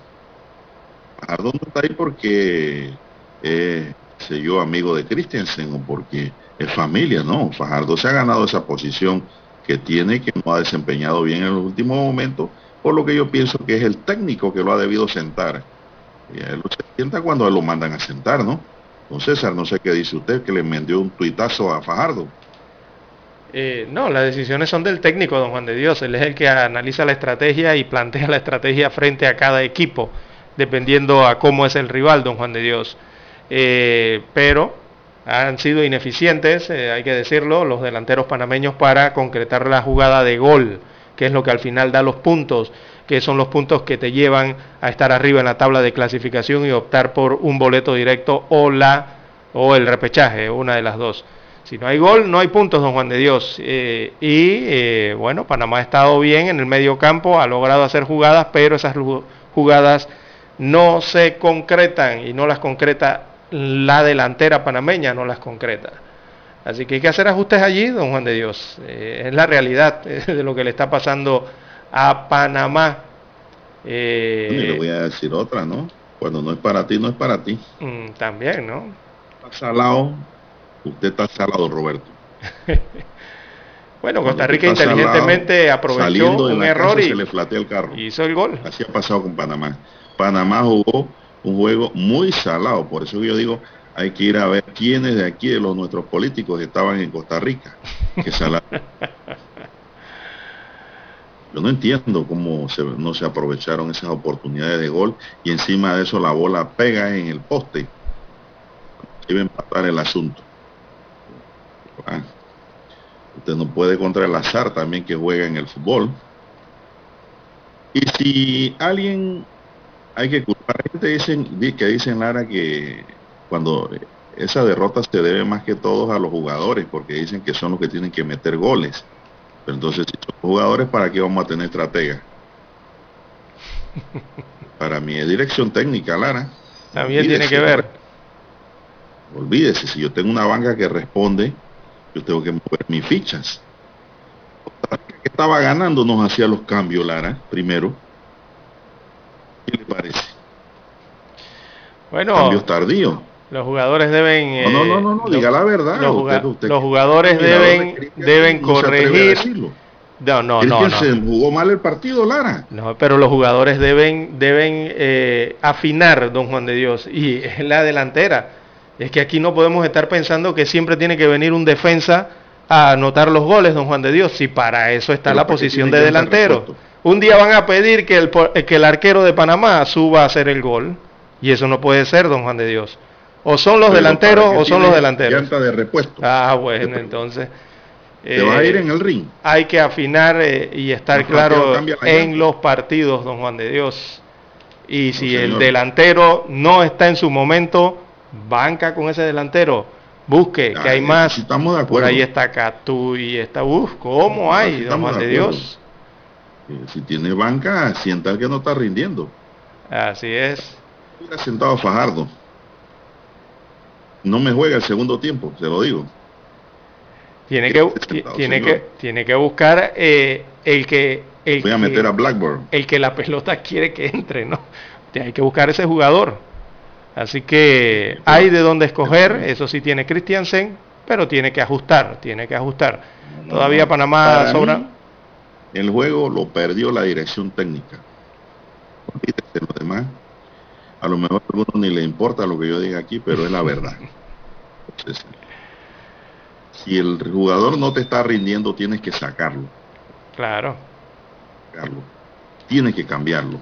Fajardo no está ahí porque sé yo, amigo de Christensen o porque es familia, no. Fajardo se ha ganado esa posición que tiene que no ha desempeñado bien en los últimos momentos, por lo que yo pienso que es el técnico que lo ha debido sentar. Y a él lo sienta cuando lo mandan a sentar, ¿no? Don César, no sé qué dice usted, que le envió un tuitazo a Fajardo. Eh, no, las decisiones son del técnico, don Juan de Dios. Él es el que analiza la estrategia y plantea la estrategia frente a cada equipo, dependiendo a cómo es el rival, don Juan de Dios. eh, pero han sido ineficientes, eh, hay que decirlo, los delanteros panameños para concretar la jugada de gol, que es lo que al final da los puntos, que son los puntos que te llevan a estar arriba en la tabla de clasificación y optar por un boleto directo o la o el repechaje, una de las dos. Si no hay gol, no hay puntos, don Juan de Dios. Eh, y eh, bueno, Panamá ha estado bien en el medio campo, ha logrado hacer jugadas, pero esas jugadas no se concretan y no las concreta la delantera panameña, no las concreta. Así que hay que hacer ajustes allí, don Juan de Dios. Eh, es la realidad de lo que le está pasando a Panamá. Eh, le voy a decir otra, ¿no? Cuando no es para ti, no es para ti. Mm, también, ¿no? Salado, usted está salado, Roberto. bueno, Costa Rica inteligentemente aprovechó un error y se le flatea el carro. hizo el gol. Así ha pasado con Panamá. Panamá jugó un juego muy salado, por eso yo digo, hay que ir a ver quiénes de aquí, de los nuestros políticos, estaban en Costa Rica. Que Yo no entiendo cómo no se aprovecharon esas oportunidades de gol y encima de eso la bola pega en el poste. Debe empatar el asunto. Ah, usted no puede contra el azar también que juega en el fútbol. Y si alguien hay que culpar, gente dicen, que dicen Lara que cuando esa derrota se debe más que todos a los jugadores, porque dicen que son los que tienen que meter goles. Pero entonces, si son jugadores, ¿para qué vamos a tener estratega? Para mí es dirección técnica, Lara. También tiene que ver. Olvídese, si yo tengo una banca que responde, yo tengo que mover mis fichas. Que estaba ganando nos hacía los cambios, Lara, primero. ¿Qué le parece? Bueno. Cambios tardíos. Los jugadores deben... no, no, no, no, diga la verdad. Los, jugadores deben, deben corregir... No, no, no, se jugó mal el partido, Lara. No, pero los jugadores deben, deben eh, afinar, don Juan de Dios, y es la delantera. Es que aquí no podemos estar pensando que siempre tiene que venir un defensa a anotar los goles, don Juan de Dios, si para eso está la posición de delantero. Un día van a pedir que el, que el arquero de Panamá suba a hacer el gol, y eso no puede ser, don Juan de Dios. O son los delanteros o son los delanteros. de repuesto. Ah, bueno, entonces. Te va a ir en el ring. Hay que afinar eh, y estar claro en los partidos, don Juan de Dios. Y si el delantero no está en su momento, banca con ese delantero. Busque, que hay más. Estamos de acuerdo. Por ahí está Catú y está. Uf, ¿cómo hay, don Juan de, Dios? Eh, si tiene banca, sienta que no está rindiendo. Así es. Sentado Fajardo no me juega el segundo tiempo, se lo digo. Tiene que, tiene que, tiene que buscar eh, el que... El Voy a meter a Blackburn. El que la pelota quiere que entre, ¿no? Hay que buscar ese jugador. Así que hay de dónde escoger, eso sí tiene Christiansen, pero tiene que ajustar, tiene que ajustar. Todavía Panamá sobra. el juego lo perdió la dirección técnica. Olvídese los demás a lo mejor a algunos ni le importa lo que yo diga aquí, pero es la verdad. si el jugador no te está rindiendo, tienes que sacarlo. Claro. Sacarlo. Tienes que cambiarlo.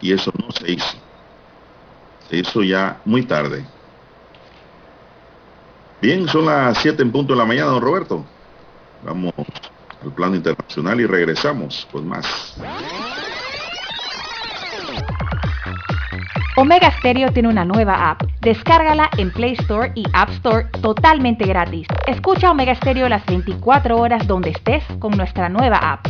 Y eso no se hizo. Se hizo ya muy tarde. Bien, son las 7 en punto de la mañana, don Roberto. Vamos al plano internacional y regresamos con más. Omega Stereo tiene una nueva app. Descárgala en Play Store y App Store totalmente gratis. Escucha Omega Stereo las 24 horas donde estés con nuestra nueva app.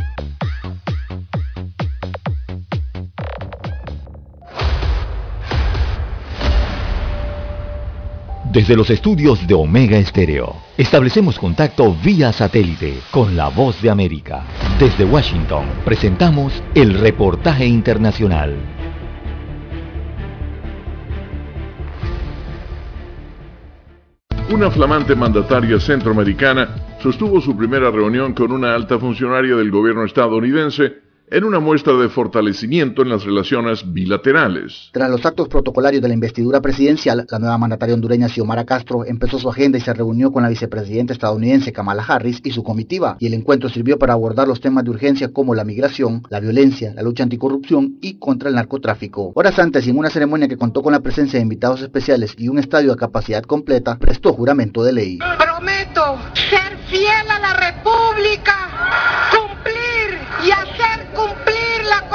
Desde los estudios de Omega Stereo, establecemos contacto vía satélite con la voz de América. Desde Washington, presentamos el reportaje internacional. Una flamante mandataria centroamericana sostuvo su primera reunión con una alta funcionaria del gobierno estadounidense en una muestra de fortalecimiento en las relaciones bilaterales. Tras los actos protocolarios de la investidura presidencial, la nueva mandataria hondureña Xiomara Castro empezó su agenda y se reunió con la vicepresidenta estadounidense Kamala Harris y su comitiva, y el encuentro sirvió para abordar los temas de urgencia como la migración, la violencia, la lucha anticorrupción y contra el narcotráfico. Horas antes, y en una ceremonia que contó con la presencia de invitados especiales y un estadio a capacidad completa, prestó juramento de ley. Prometo ser fiel a la República, cumplir y hacer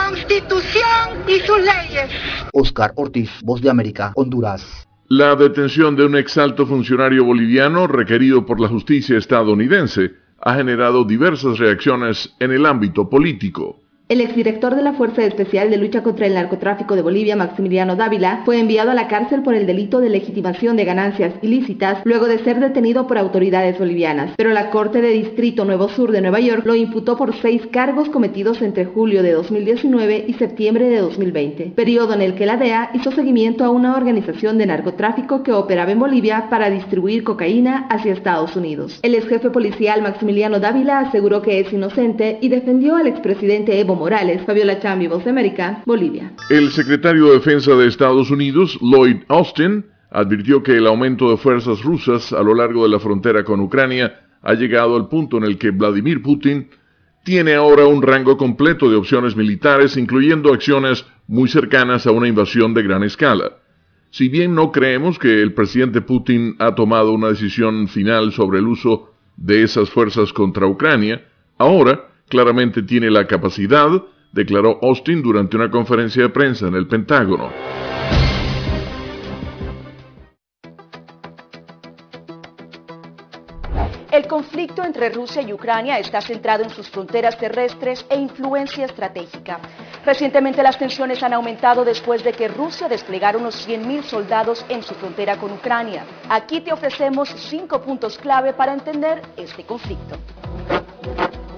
Constitución y sus leyes. Oscar Ortiz, Voz de América, Honduras. La detención de un exalto funcionario boliviano requerido por la justicia estadounidense ha generado diversas reacciones en el ámbito político. El exdirector de la Fuerza Especial de Lucha contra el Narcotráfico de Bolivia, Maximiliano Dávila, fue enviado a la cárcel por el delito de legitimación de ganancias ilícitas luego de ser detenido por autoridades bolivianas. Pero la Corte de Distrito Nuevo Sur de Nueva York lo imputó por seis cargos cometidos entre julio de 2019 y septiembre de 2020, periodo en el que la DEA hizo seguimiento a una organización de narcotráfico que operaba en Bolivia para distribuir cocaína hacia Estados Unidos. El ex jefe policial Maximiliano Dávila aseguró que es inocente y defendió al expresidente Evo El secretario de Defensa de Estados Unidos, Lloyd Austin, advirtió que el aumento de fuerzas rusas a lo largo de la frontera con Ucrania ha llegado al punto en el que Vladimir Putin tiene ahora un rango completo de opciones militares, incluyendo acciones muy cercanas a una invasión de gran escala. Si bien no creemos que el presidente Putin ha tomado una decisión final sobre el uso de esas fuerzas contra Ucrania, ahora claramente tiene la capacidad, declaró Austin durante una conferencia de prensa en el Pentágono. El conflicto entre Rusia y Ucrania está centrado en sus fronteras terrestres e influencia estratégica. Recientemente las tensiones han aumentado después de que Rusia desplegara unos 100.000 soldados en su frontera con Ucrania. Aquí te ofrecemos cinco puntos clave para entender este conflicto.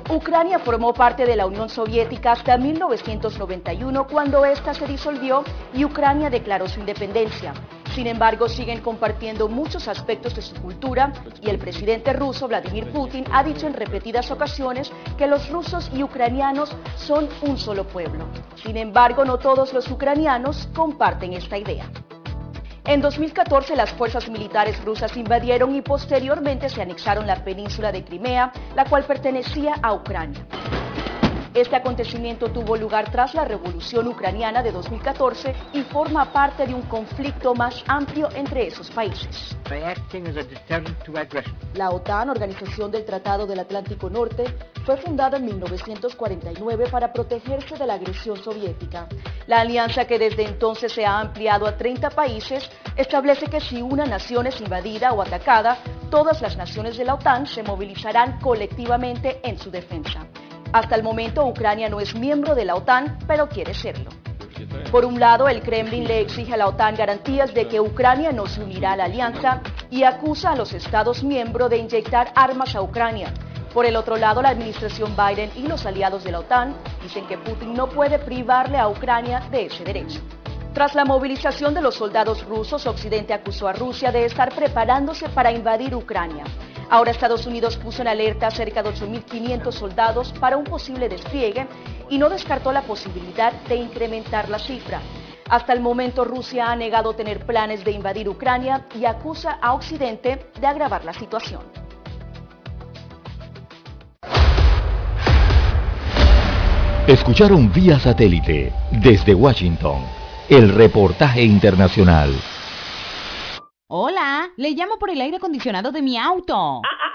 Ucrania formó parte de la Unión Soviética hasta 1991 cuando ésta se disolvió y Ucrania declaró su independencia. Sin embargo, siguen compartiendo muchos aspectos de su cultura y el presidente ruso Vladimir Putin ha dicho en repetidas ocasiones que los rusos y ucranianos son un solo pueblo. Sin embargo, no todos los ucranianos comparten esta idea. En 2014 las fuerzas militares rusas invadieron y posteriormente se anexaron la península de Crimea, la cual pertenecía a Ucrania. Este acontecimiento tuvo lugar tras la Revolución Ucraniana de 2014 y forma parte de un conflicto más amplio entre esos países. La OTAN, Organización del Tratado del Atlántico Norte, fue fundada en 1949 para protegerse de la agresión soviética. La alianza, que desde entonces se ha ampliado a 30 países, establece que si una nación es invadida o atacada, todas las naciones de la OTAN se movilizarán colectivamente en su defensa. Hasta el momento Ucrania no es miembro de la OTAN, pero quiere serlo. Por un lado, el Kremlin le exige a la OTAN garantías de que Ucrania no se unirá a la alianza y acusa a los Estados miembros de inyectar armas a Ucrania. Por el otro lado, la administración Biden y los aliados de la OTAN dicen que Putin no puede privarle a Ucrania de ese derecho. Tras la movilización de los soldados rusos, Occidente acusó a Rusia de estar preparándose para invadir Ucrania. Ahora Estados Unidos puso en alerta cerca de 8.500 soldados para un posible despliegue y no descartó la posibilidad de incrementar la cifra. Hasta el momento Rusia ha negado tener planes de invadir Ucrania y acusa a Occidente de agravar la situación. Escucharon vía satélite desde Washington el reportaje internacional. Hola, le llamo por el aire acondicionado de mi auto. Ah, ah,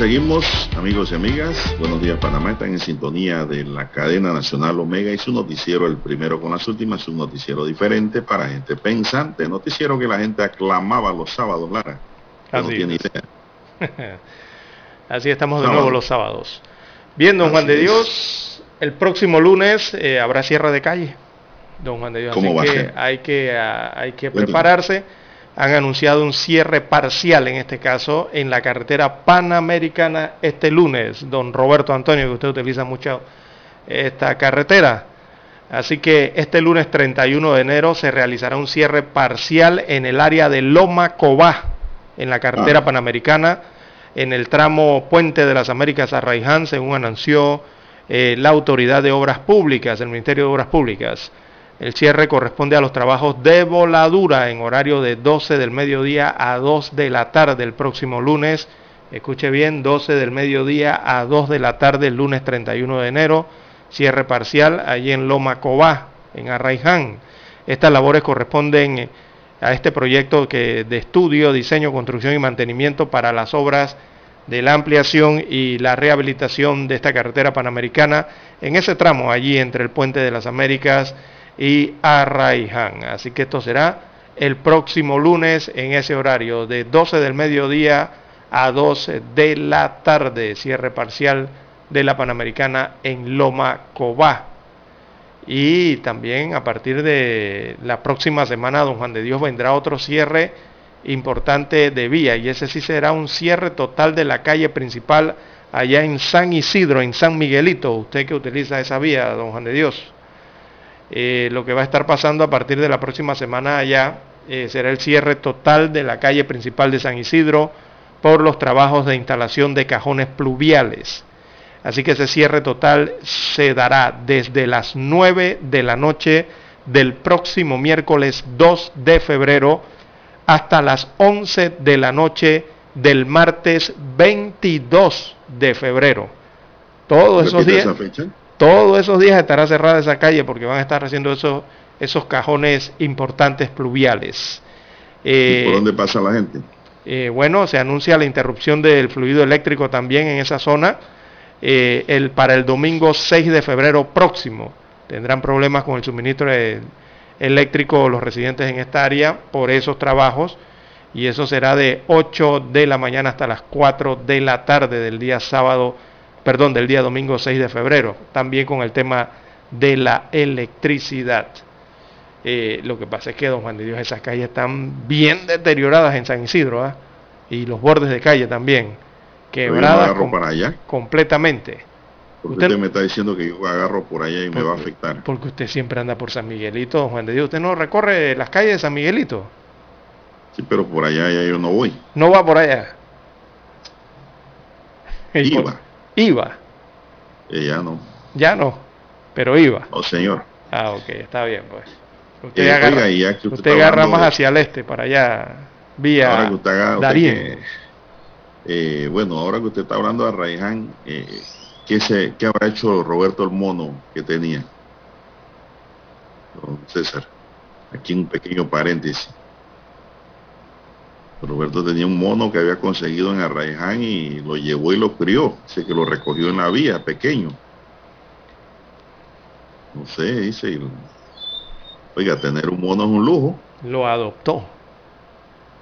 Seguimos, amigos y amigas. Buenos días, Panamá. Están en sintonía de la cadena nacional Omega y su noticiero, el primero con las últimas, un noticiero diferente para gente pensante. Noticiero que la gente aclamaba los sábados, Lara. Así no tiene idea. Así estamos de nuevo los sábados. Bien, don Juan de Dios, el próximo lunes eh, habrá cierre de calle. Don Juan de Dios, ¿Cómo va que a ser? hay que, uh, hay que prepararse han anunciado un cierre parcial, en este caso, en la carretera panamericana este lunes. Don Roberto Antonio, que usted utiliza mucho esta carretera. Así que este lunes 31 de enero se realizará un cierre parcial en el área de Loma Cobá, en la carretera ah. panamericana, en el tramo Puente de las Américas a Raiján, según anunció eh, la Autoridad de Obras Públicas, el Ministerio de Obras Públicas. El cierre corresponde a los trabajos de voladura en horario de 12 del mediodía a 2 de la tarde el próximo lunes. Escuche bien, 12 del mediodía a 2 de la tarde el lunes 31 de enero. Cierre parcial allí en Loma Cobá, en Arraiján. Estas labores corresponden a este proyecto que, de estudio, diseño, construcción y mantenimiento para las obras de la ampliación y la rehabilitación de esta carretera panamericana en ese tramo allí entre el Puente de las Américas y Arraiján. Así que esto será el próximo lunes en ese horario de 12 del mediodía a 12 de la tarde, cierre parcial de la Panamericana en Loma Cobá. Y también a partir de la próxima semana, don Juan de Dios vendrá otro cierre importante de vía y ese sí será un cierre total de la calle principal allá en San Isidro, en San Miguelito, usted que utiliza esa vía, don Juan de Dios. Eh, lo que va a estar pasando a partir de la próxima semana allá eh, será el cierre total de la calle principal de San Isidro por los trabajos de instalación de cajones pluviales. Así que ese cierre total se dará desde las 9 de la noche del próximo miércoles 2 de febrero hasta las 11 de la noche del martes 22 de febrero. Todos esos días. Todos esos días estará cerrada esa calle porque van a estar haciendo esos, esos cajones importantes pluviales. Eh, ¿Por dónde pasa la gente? Eh, bueno, se anuncia la interrupción del fluido eléctrico también en esa zona eh, el, para el domingo 6 de febrero próximo. Tendrán problemas con el suministro eléctrico los residentes en esta área por esos trabajos y eso será de 8 de la mañana hasta las 4 de la tarde del día sábado perdón, del día domingo 6 de febrero, también con el tema de la electricidad. Eh, lo que pasa es que, don Juan de Dios, esas calles están bien deterioradas en San Isidro, ¿ah? y los bordes de calle también, quebradas para allá? completamente. Porque usted, me está diciendo que yo agarro por allá y me va a afectar. Porque usted siempre anda por San Miguelito, don Juan de Dios. Usted no recorre las calles de San Miguelito. Sí, pero por allá ya yo no voy. No va por allá. Iba. Iba. Eh, ya no. Ya no, pero iba. Oh, señor. Ah, ok, está bien, pues. Usted eh, agarra, oiga, usted usted agarra más hacia el este, para allá, vía ahora que usted haga, que, eh, bueno, ahora que usted está hablando de Raiján, eh, ¿qué, se, ¿qué habrá hecho Roberto el Mono que tenía? Don César, aquí un pequeño paréntesis. Roberto tenía un mono que había conseguido en Arraiján y lo llevó y lo crió. Dice que lo recogió en la vía, pequeño. No sé, dice. Oiga, tener un mono es un lujo. Lo adoptó.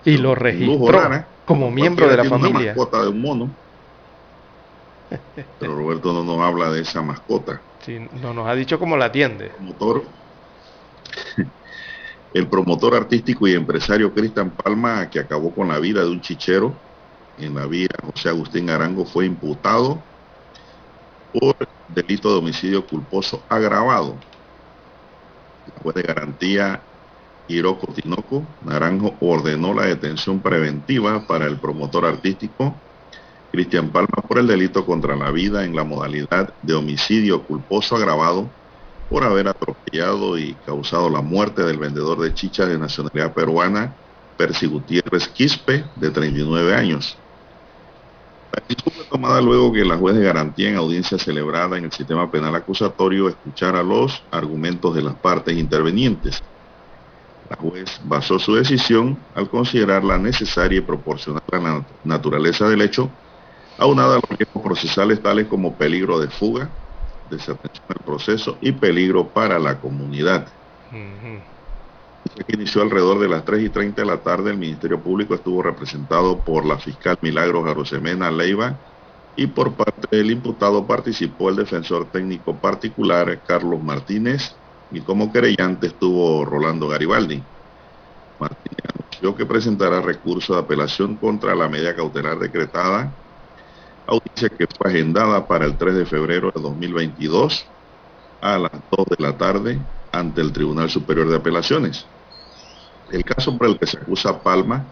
Y lo registró como miembro de la familia. Una mascota de un mono. Pero Roberto no nos habla de esa mascota. Sí, no nos ha dicho cómo la atiende. Motor. El promotor artístico y empresario Cristian Palma, que acabó con la vida de un chichero en la vía José Agustín Arango, fue imputado por delito de homicidio culposo agravado. La juez de garantía Hiroko Tinoco Naranjo ordenó la detención preventiva para el promotor artístico Cristian Palma por el delito contra la vida en la modalidad de homicidio culposo agravado por haber atropellado y causado la muerte del vendedor de chicha de nacionalidad peruana, Percy Gutiérrez Quispe, de 39 años. La decisión fue tomada luego que la juez de garantía en audiencia celebrada en el sistema penal acusatorio escuchara los argumentos de las partes intervenientes. La juez basó su decisión al considerar la necesaria y proporcional a la naturaleza del hecho aunada a los riesgos procesales tales como peligro de fuga, desatención del proceso y peligro para la comunidad. que inició alrededor de las 3 y 30 de la tarde, el Ministerio Público estuvo representado por la fiscal Milagros Jarosemena Leiva y por parte del imputado participó el defensor técnico particular Carlos Martínez y como querellante estuvo Rolando Garibaldi. Martínez anunció que presentará recurso de apelación contra la medida cautelar decretada, audiencia que fue agendada para el 3 de febrero de 2022 a las 2 de la tarde ante el Tribunal Superior de Apelaciones. El caso por el que se acusa Palma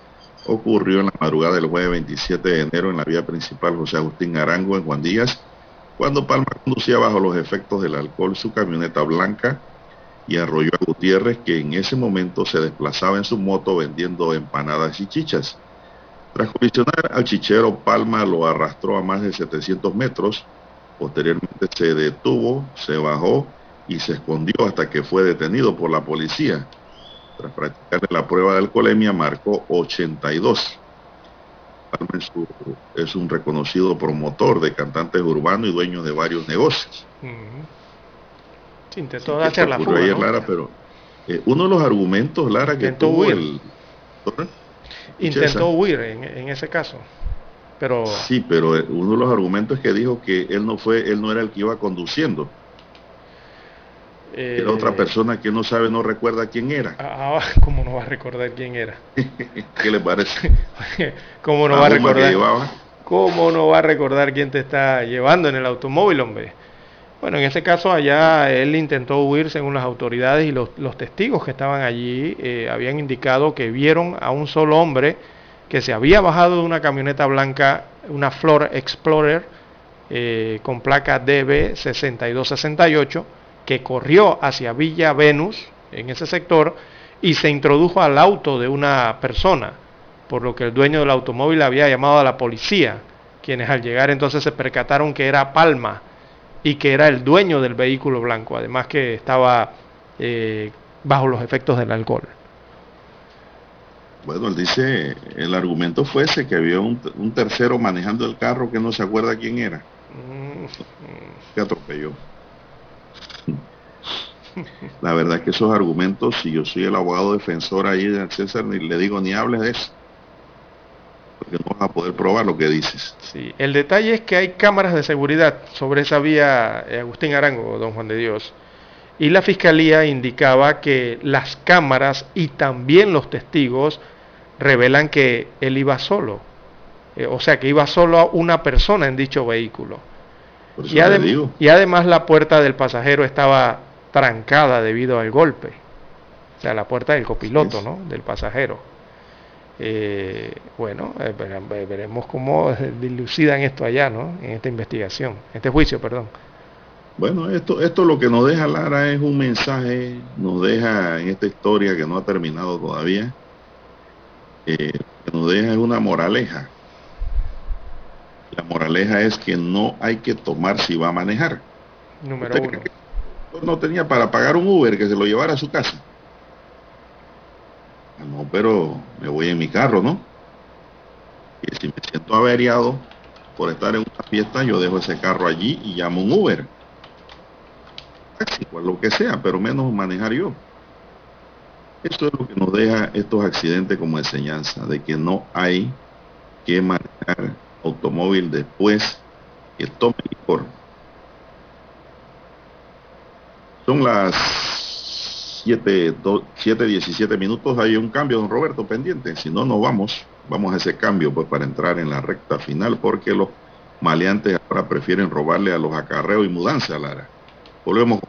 ocurrió en la madrugada del jueves 27 de enero en la vía principal José Agustín Arango en Juan Díaz, cuando Palma conducía bajo los efectos del alcohol su camioneta blanca y arrolló a Gutiérrez, que en ese momento se desplazaba en su moto vendiendo empanadas y chichas. Tras colisionar al chichero, Palma lo arrastró a más de 700 metros. Posteriormente se detuvo, se bajó y se escondió hasta que fue detenido por la policía. Tras practicar la prueba de alcoholemia, marcó 82. Palma es un reconocido promotor de cantantes urbanos y dueño de varios negocios. Intentó hacer la fuga, Lara, pero eh, uno de los argumentos, Lara, que tuvo huir. el... Intentó huir en, ese caso. Pero... Sí, pero eh, uno de los argumentos es que dijo que él no fue, él no era el que iba conduciendo. era otra eh, persona que no sabe, no recuerda quién era. Ah, ¿cómo no va a recordar quién era? ¿Qué le parece? ¿Cómo no va a recordar? ¿Cómo no va a recordar quién te está llevando en el automóvil, hombre? Bueno, en ese caso allá él intentó huir según las autoridades y los, testigos que estaban allí eh, habían indicado que vieron a un solo hombre que se había bajado de una camioneta blanca, una Flor Explorer eh, con placa DB6268, que corrió hacia Villa Venus en ese sector y se introdujo al auto de una persona, por lo que el dueño del automóvil había llamado a la policía, quienes al llegar entonces se percataron que era Palma y que era el dueño del vehículo blanco, además que estaba eh, bajo los efectos del alcohol. Bueno, él dice, el argumento fue ese, que había un, tercero manejando el carro que no se acuerda quién era. Mm. Que atropelló. La verdad es que esos argumentos, si yo soy el abogado defensor ahí de César, ni le digo ni hables de eso porque no vas a poder probar lo que dices. Sí, el detalle es que hay cámaras de seguridad sobre esa vía eh, Agustín Arango, don Juan de Dios. Y la fiscalía indicaba que las cámaras y también los testigos revelan que él iba solo. Eh, o sea, que iba solo una persona en dicho vehículo. Y, y, además la puerta del pasajero estaba trancada debido al golpe. O sea, la puerta del copiloto, ¿no? Del pasajero. Eh, bueno, eh, veremos cómo dilucidan esto allá, ¿no? En esta investigación, este juicio, perdón. Bueno, esto, esto lo que nos deja Lara es un mensaje, nos deja en esta historia que no ha terminado todavía, eh, que nos deja es una moraleja. La moraleja es que no hay que tomar si va a manejar. Número uno. No tenía para pagar un Uber que se lo llevara a su casa. No, pero me voy en mi carro, ¿no? Y si me siento averiado por estar en una fiesta, yo dejo ese carro allí y llamo un Uber. Igual lo que sea, pero menos manejar yo. Eso es lo que nos deja estos accidentes como enseñanza, de que no hay que manejar automóvil después que tome licor. Son las 7, 17 minutos hay un cambio, don Roberto, pendiente. Si no, no vamos. Vamos a ese cambio pues para entrar en la recta final porque los maleantes ahora prefieren robarle a los acarreos y mudanza, Lara. Volvemos con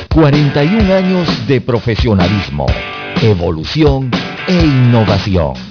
41 años de profesionalismo, evolución e innovación.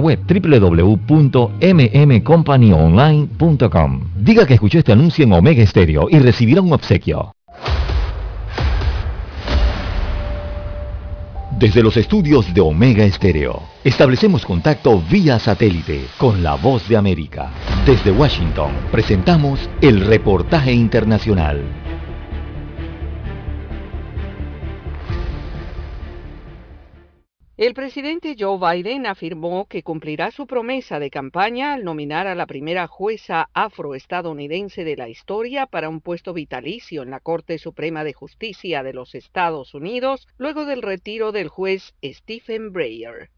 web www.mmcompanyonline.com. Diga que escuchó este anuncio en Omega Stereo y recibirá un obsequio. Desde los estudios de Omega Estéreo, establecemos contacto vía satélite con la voz de América. Desde Washington, presentamos el reportaje internacional. El presidente Joe Biden afirmó que cumplirá su promesa de campaña al nominar a la primera jueza afroestadounidense de la historia para un puesto vitalicio en la Corte Suprema de Justicia de los Estados Unidos luego del retiro del juez Stephen Breyer.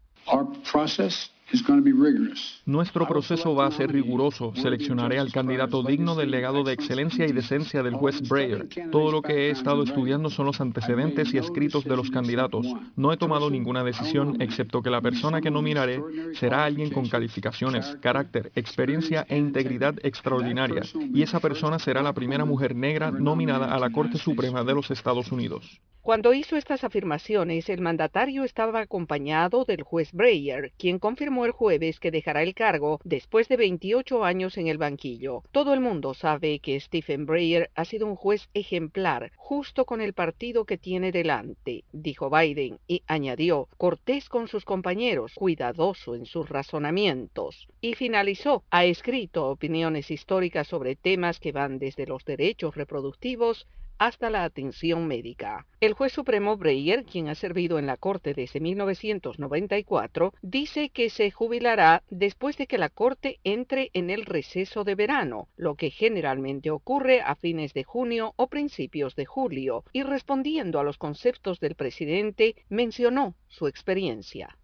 Nuestro proceso va a ser riguroso. Seleccionaré al candidato digno del legado de excelencia y decencia del juez Breyer. Todo lo que he estado estudiando son los antecedentes y escritos de los candidatos. No he tomado ninguna decisión excepto que la persona que nominaré será alguien con calificaciones, carácter, experiencia e integridad extraordinarias. Y esa persona será la primera mujer negra nominada a la Corte Suprema de los Estados Unidos. Cuando hizo estas afirmaciones, el mandatario estaba acompañado del juez Breyer, quien confirmó el jueves que dejará el cargo después de 28 años en el banquillo. Todo el mundo sabe que Stephen Breyer ha sido un juez ejemplar, justo con el partido que tiene delante, dijo Biden, y añadió, cortés con sus compañeros, cuidadoso en sus razonamientos. Y finalizó, ha escrito opiniones históricas sobre temas que van desde los derechos reproductivos hasta la atención médica. El juez supremo Breyer, quien ha servido en la Corte desde 1994, dice que se jubilará después de que la Corte entre en el receso de verano, lo que generalmente ocurre a fines de junio o principios de julio, y respondiendo a los conceptos del presidente, mencionó su experiencia.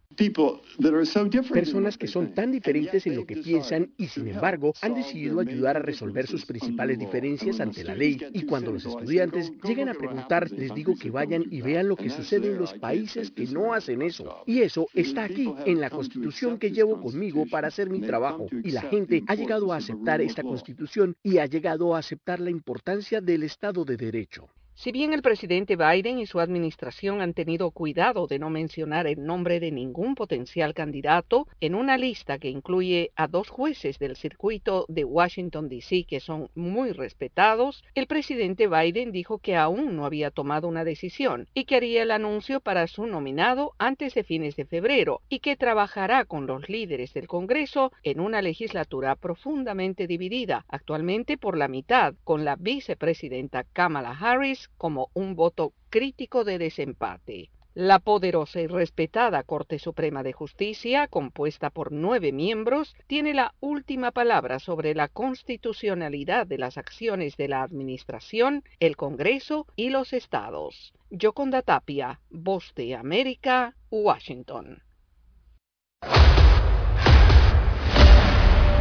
Personas que son tan diferentes en lo que piensan y sin embargo han decidido ayudar a resolver sus principales diferencias ante la ley. Y cuando los estudiantes llegan a preguntar, les digo que vayan y vean lo que sucede en los países que no hacen eso. Y eso está aquí, en la constitución que llevo conmigo para hacer mi trabajo. Y la gente ha llegado a aceptar esta constitución y ha llegado a aceptar la importancia del Estado de Derecho. Si bien el presidente Biden y su administración han tenido cuidado de no mencionar el nombre de ningún potencial candidato en una lista que incluye a dos jueces del circuito de Washington, D.C. que son muy respetados, el presidente Biden dijo que aún no había tomado una decisión y que haría el anuncio para su nominado antes de fines de febrero y que trabajará con los líderes del Congreso en una legislatura profundamente dividida, actualmente por la mitad, con la vicepresidenta Kamala Harris como un voto crítico de desempate. La poderosa y respetada Corte Suprema de Justicia, compuesta por nueve miembros, tiene la última palabra sobre la constitucionalidad de las acciones de la Administración, el Congreso y los Estados. Yoconda Tapia, Voz de América, Washington.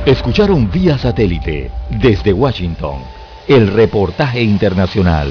Escucharon vía satélite desde Washington el reportaje internacional.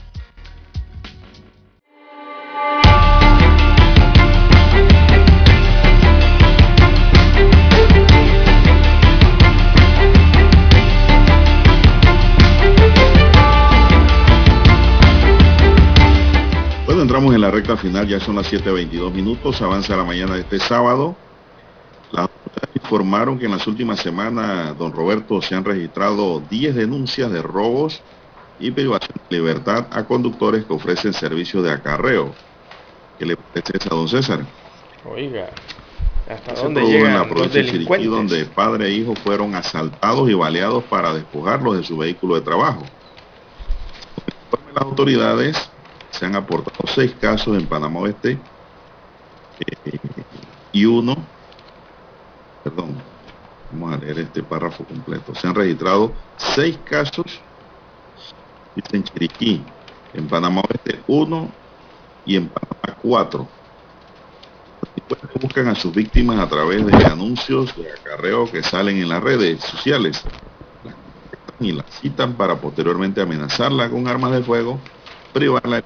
Bueno, entramos en la recta final, ya son las 7.22 minutos, avanza la mañana de este sábado. Las autoridades informaron que en las últimas semanas, don Roberto, se han registrado 10 denuncias de robos y privación de libertad a conductores que ofrecen servicios de acarreo. ¿Qué le parece a don César? Oiga, ¿Hasta dónde llegan en la provincia de Chiriquí, donde padre e hijo fueron asaltados y baleados para despojarlos de su vehículo de trabajo. Las autoridades se han aportado seis casos en Panamá Oeste eh, y uno, perdón, vamos a leer este párrafo completo. Se han registrado seis casos, en Chiriquí, en Panamá Oeste uno y en Panamá cuatro buscan a sus víctimas a través de anuncios de acarreo que salen en las redes sociales y las citan para posteriormente amenazarla con armas de fuego, privarla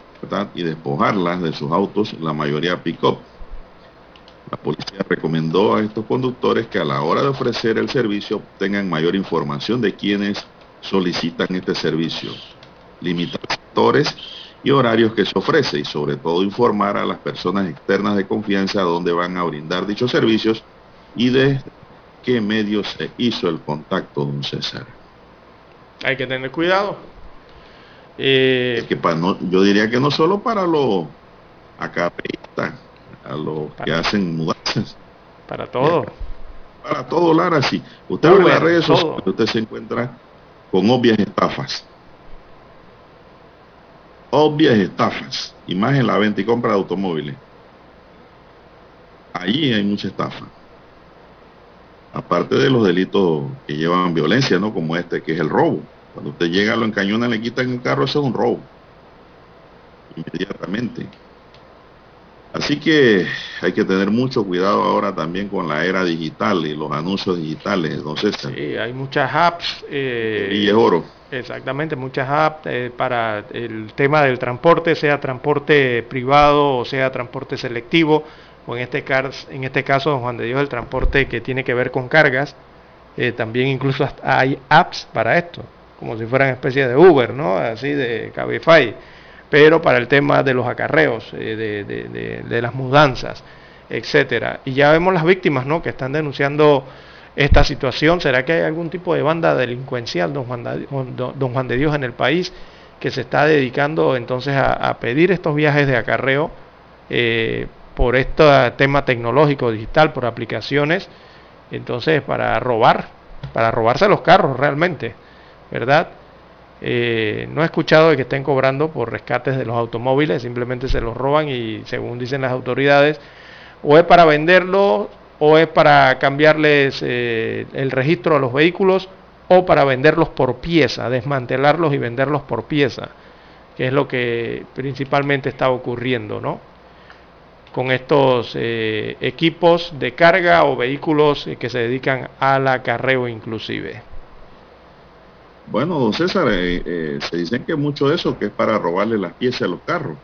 y despojarlas de sus autos, la mayoría pick-up. La policía recomendó a estos conductores que a la hora de ofrecer el servicio tengan mayor información de quienes solicitan este servicio, limitar sectores y horarios que se ofrece y sobre todo informar a las personas externas de confianza dónde van a brindar dichos servicios y de qué medios se hizo el contacto, don César. Hay que tener cuidado. Eh, que para no, yo diría que no solo para los acapeístas, a los que hacen mudanzas. Para todo. Para todo, Lara, sí. Usted abre las redes sociales, usted se encuentra con obvias estafas obvias estafas, y más en la venta y compra de automóviles. Allí hay mucha estafa. Aparte de los delitos que llevan violencia, ¿no? Como este, que es el robo. Cuando usted llega, lo encañona, le quitan el carro, eso es un robo. Inmediatamente. Así que hay que tener mucho cuidado ahora también con la era digital y los anuncios digitales, entonces Sí, hay muchas apps. Eh, y es oro Exactamente, muchas apps eh, para el tema del transporte, sea transporte privado o sea transporte selectivo, o en este, caso, en este caso, don Juan de Dios, el transporte que tiene que ver con cargas. Eh, también incluso hay apps para esto, como si fueran especie de Uber, ¿no? Así de Cabify, pero para el tema de los acarreos, eh, de, de, las mudanzas, etcétera. Y ya vemos las víctimas, ¿no? Que están denunciando esta situación? ¿Será que hay algún tipo de banda delincuencial, don Juan de, don Juan de Dios, en el país que se está dedicando entonces a, pedir estos viajes de acarreo eh, por este tema tecnológico, digital, por aplicaciones, entonces para robar, para robarse los carros realmente, ¿verdad? Eh, no he escuchado de que estén cobrando por rescates de los automóviles, simplemente se los roban y según dicen las autoridades, o es para venderlo o es para cambiarles eh, el registro a los vehículos o para venderlos por pieza, desmantelarlos y venderlos por pieza, que es lo que principalmente está ocurriendo, ¿no? Con estos eh, equipos de carga o vehículos eh, que se dedican al acarreo inclusive. Bueno, don César, se dicen que mucho de eso que es para robarle las piezas a los carros.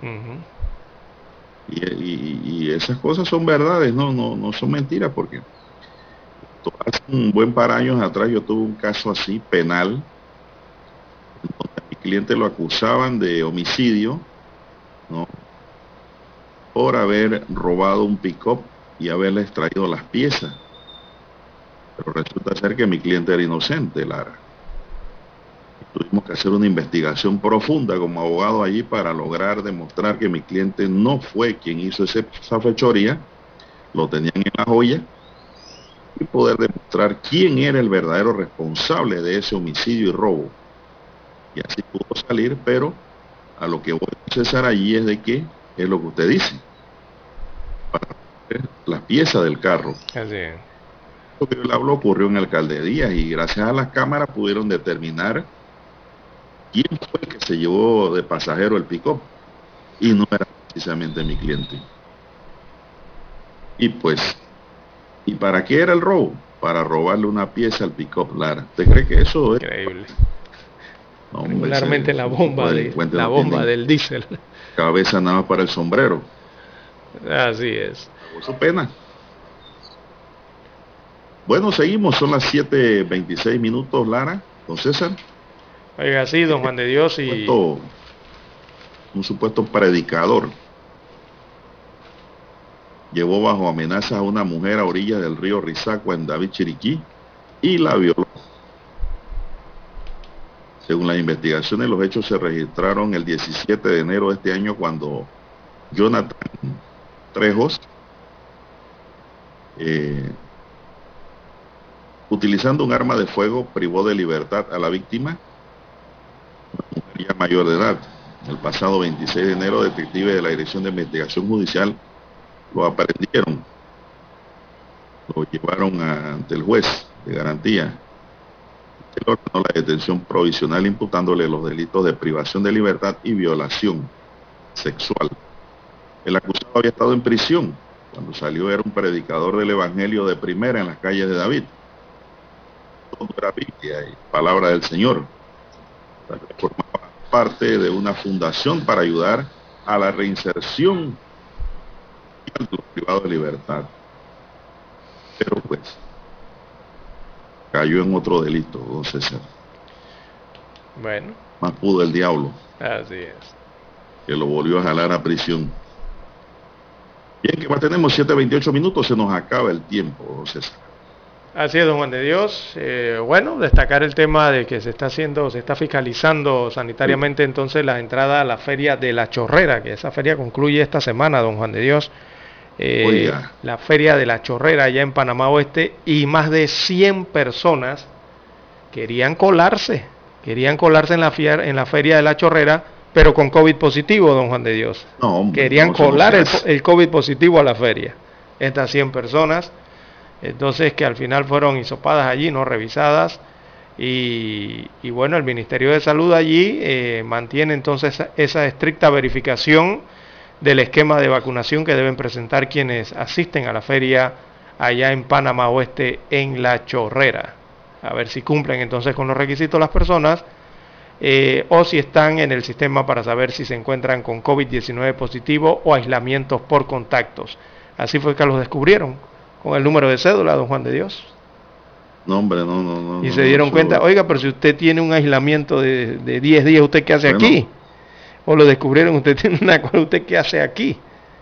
Y, esas cosas son verdades, no, no, no son mentiras, porque hace un buen par años atrás yo tuve un caso así, penal, donde a mi cliente lo acusaban de homicidio, ¿no? por haber robado un pick-up y haberle extraído las piezas. Pero resulta ser que mi cliente era inocente, Lara. Tuvimos que hacer una investigación profunda como abogado allí para lograr demostrar que mi cliente no fue quien hizo esa fechoría, lo tenían en la joya, y poder demostrar quién era el verdadero responsable de ese homicidio y robo. Y así pudo salir, pero a lo que voy a cesar allí es de que es lo que usted dice. Para las piezas del carro. Así Lo que él habló ocurrió en el Díaz y gracias a las cámaras pudieron determinar quién fue el que se llevó de pasajero el pick y no era precisamente mi cliente. Y pues, ¿y para qué era el robo? Para robarle una pieza al pick-up Lara. ¿Usted cree que eso es? Increíble. No, Regularmente la bomba, de, la bomba del diésel. Cabeza nada más para el sombrero. Así es. Su pena. Bueno, seguimos, son las 7.26 minutos, Lara, don César. Oiga, don Juan de Dios y... Un supuesto predicador llevó bajo amenaza a una mujer a orillas del río Rizacua en David Chiriquí y la violó. Según las investigaciones, los hechos se registraron el 17 de enero de este año cuando Jonathan Trejos eh, utilizando un arma de fuego, privó de libertad a la víctima, ya mayor de edad. El pasado 26 de enero, detectives de la Dirección de Investigación Judicial lo aprendieron, lo llevaron ante el juez de garantía. Él ordenó la detención provisional imputándole los delitos de privación de libertad y violación sexual. El acusado había estado en prisión. Cuando salió era un predicador del Evangelio de primera en las calles de David. Todo era Biblia y palabra del Señor. Formaba parte de una fundación para ayudar a la reinserción de los privados de libertad. Pero pues cayó en otro delito, don César. Bueno. Más pudo el diablo. Así es. Que lo volvió a jalar a prisión. Bien, que más tenemos 7.28 minutos, se nos acaba el tiempo, don César. Así es, don Juan de Dios. Eh, bueno, destacar el tema de que se está haciendo, se está fiscalizando sanitariamente entonces la entrada a la feria de la Chorrera, que esa feria concluye esta semana, don Juan de Dios. Eh, la feria de la Chorrera allá en Panamá Oeste y más de 100 personas querían colarse, querían colarse en la, en la feria de la Chorrera, pero con COVID positivo, don Juan de Dios. querían colar el, el, COVID positivo a la feria. Estas 100 personas, entonces que al final fueron hisopadas allí, no revisadas. Y, bueno, el Ministerio de Salud allí eh, mantiene entonces esa estricta verificación del esquema de vacunación que deben presentar quienes asisten a la feria allá en Panamá Oeste en La Chorrera. A ver si cumplen entonces con los requisitos las personas eh, o si están en el sistema para saber si se encuentran con COVID-19 positivo o aislamientos por contactos. Así fue que los descubrieron con el número de cédula, don Juan de Dios. No, hombre, no, no, no. Y se dieron cuenta, oiga, pero si usted tiene un aislamiento de, de 10 días, ¿usted qué hace aquí? o lo descubrieron, usted tiene una cosa, usted qué hace aquí.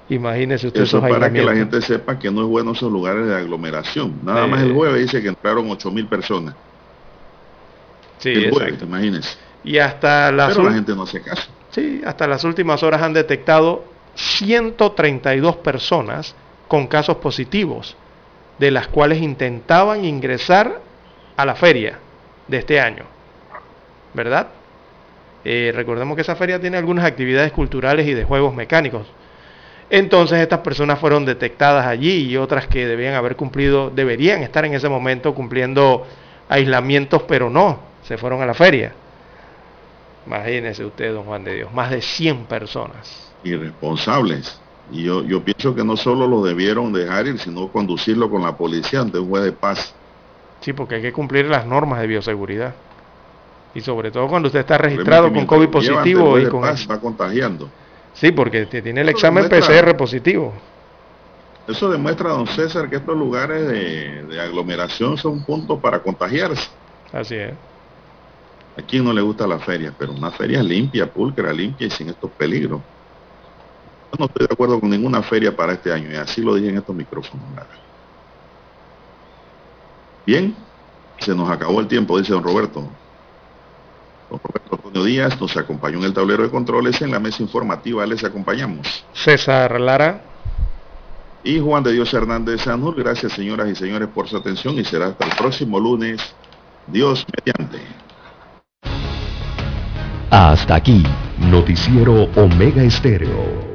Imagínese usted Eso para que la gente sepa que no es bueno esos lugares de aglomeración. Nada más el jueves dice que entraron 8 mil personas. Sí, el jueves, imagínese. Y hasta las Pero la gente no hace caso. Sí, hasta las últimas horas han detectado 132 personas con casos positivos, de las cuales intentaban ingresar a la feria de este año. ¿Verdad? Eh, recordemos que esa feria tiene algunas actividades culturales y de juegos mecánicos. Entonces estas personas fueron detectadas allí y otras que debían haber cumplido, deberían estar en ese momento cumpliendo aislamientos, pero no, se fueron a la feria. Imagínese usted, don Juan de Dios, más de 100 personas. Irresponsables. Y yo, yo pienso que no solo lo debieron dejar ir, sino conducirlo con la policía ante un juez de paz. Sí, porque hay que cumplir las normas de bioseguridad. Y sobre todo cuando usted está registrado con COVID positivo y con... va contagiando. Sí, porque tiene el examen PCR positivo. Eso demuestra, don César, que estos lugares de, aglomeración son puntos para contagiarse. Así es. A quien no le gusta la feria, pero una feria limpia, pulcra, limpia y sin estos peligros. Yo no estoy de acuerdo con ninguna feria para este año y así lo dije en estos micrófonos. Bien, se nos acabó el tiempo, dice don Roberto. Don Roberto Antonio Díaz nos acompañó en el tablero de controles. En la mesa informativa les acompañamos. César Lara. Y Juan de Dios Hernández Sanur. Gracias señoras y señores por su atención y será hasta el próximo lunes. Dios mediante. Hasta aquí, Noticiero Omega Estéreo.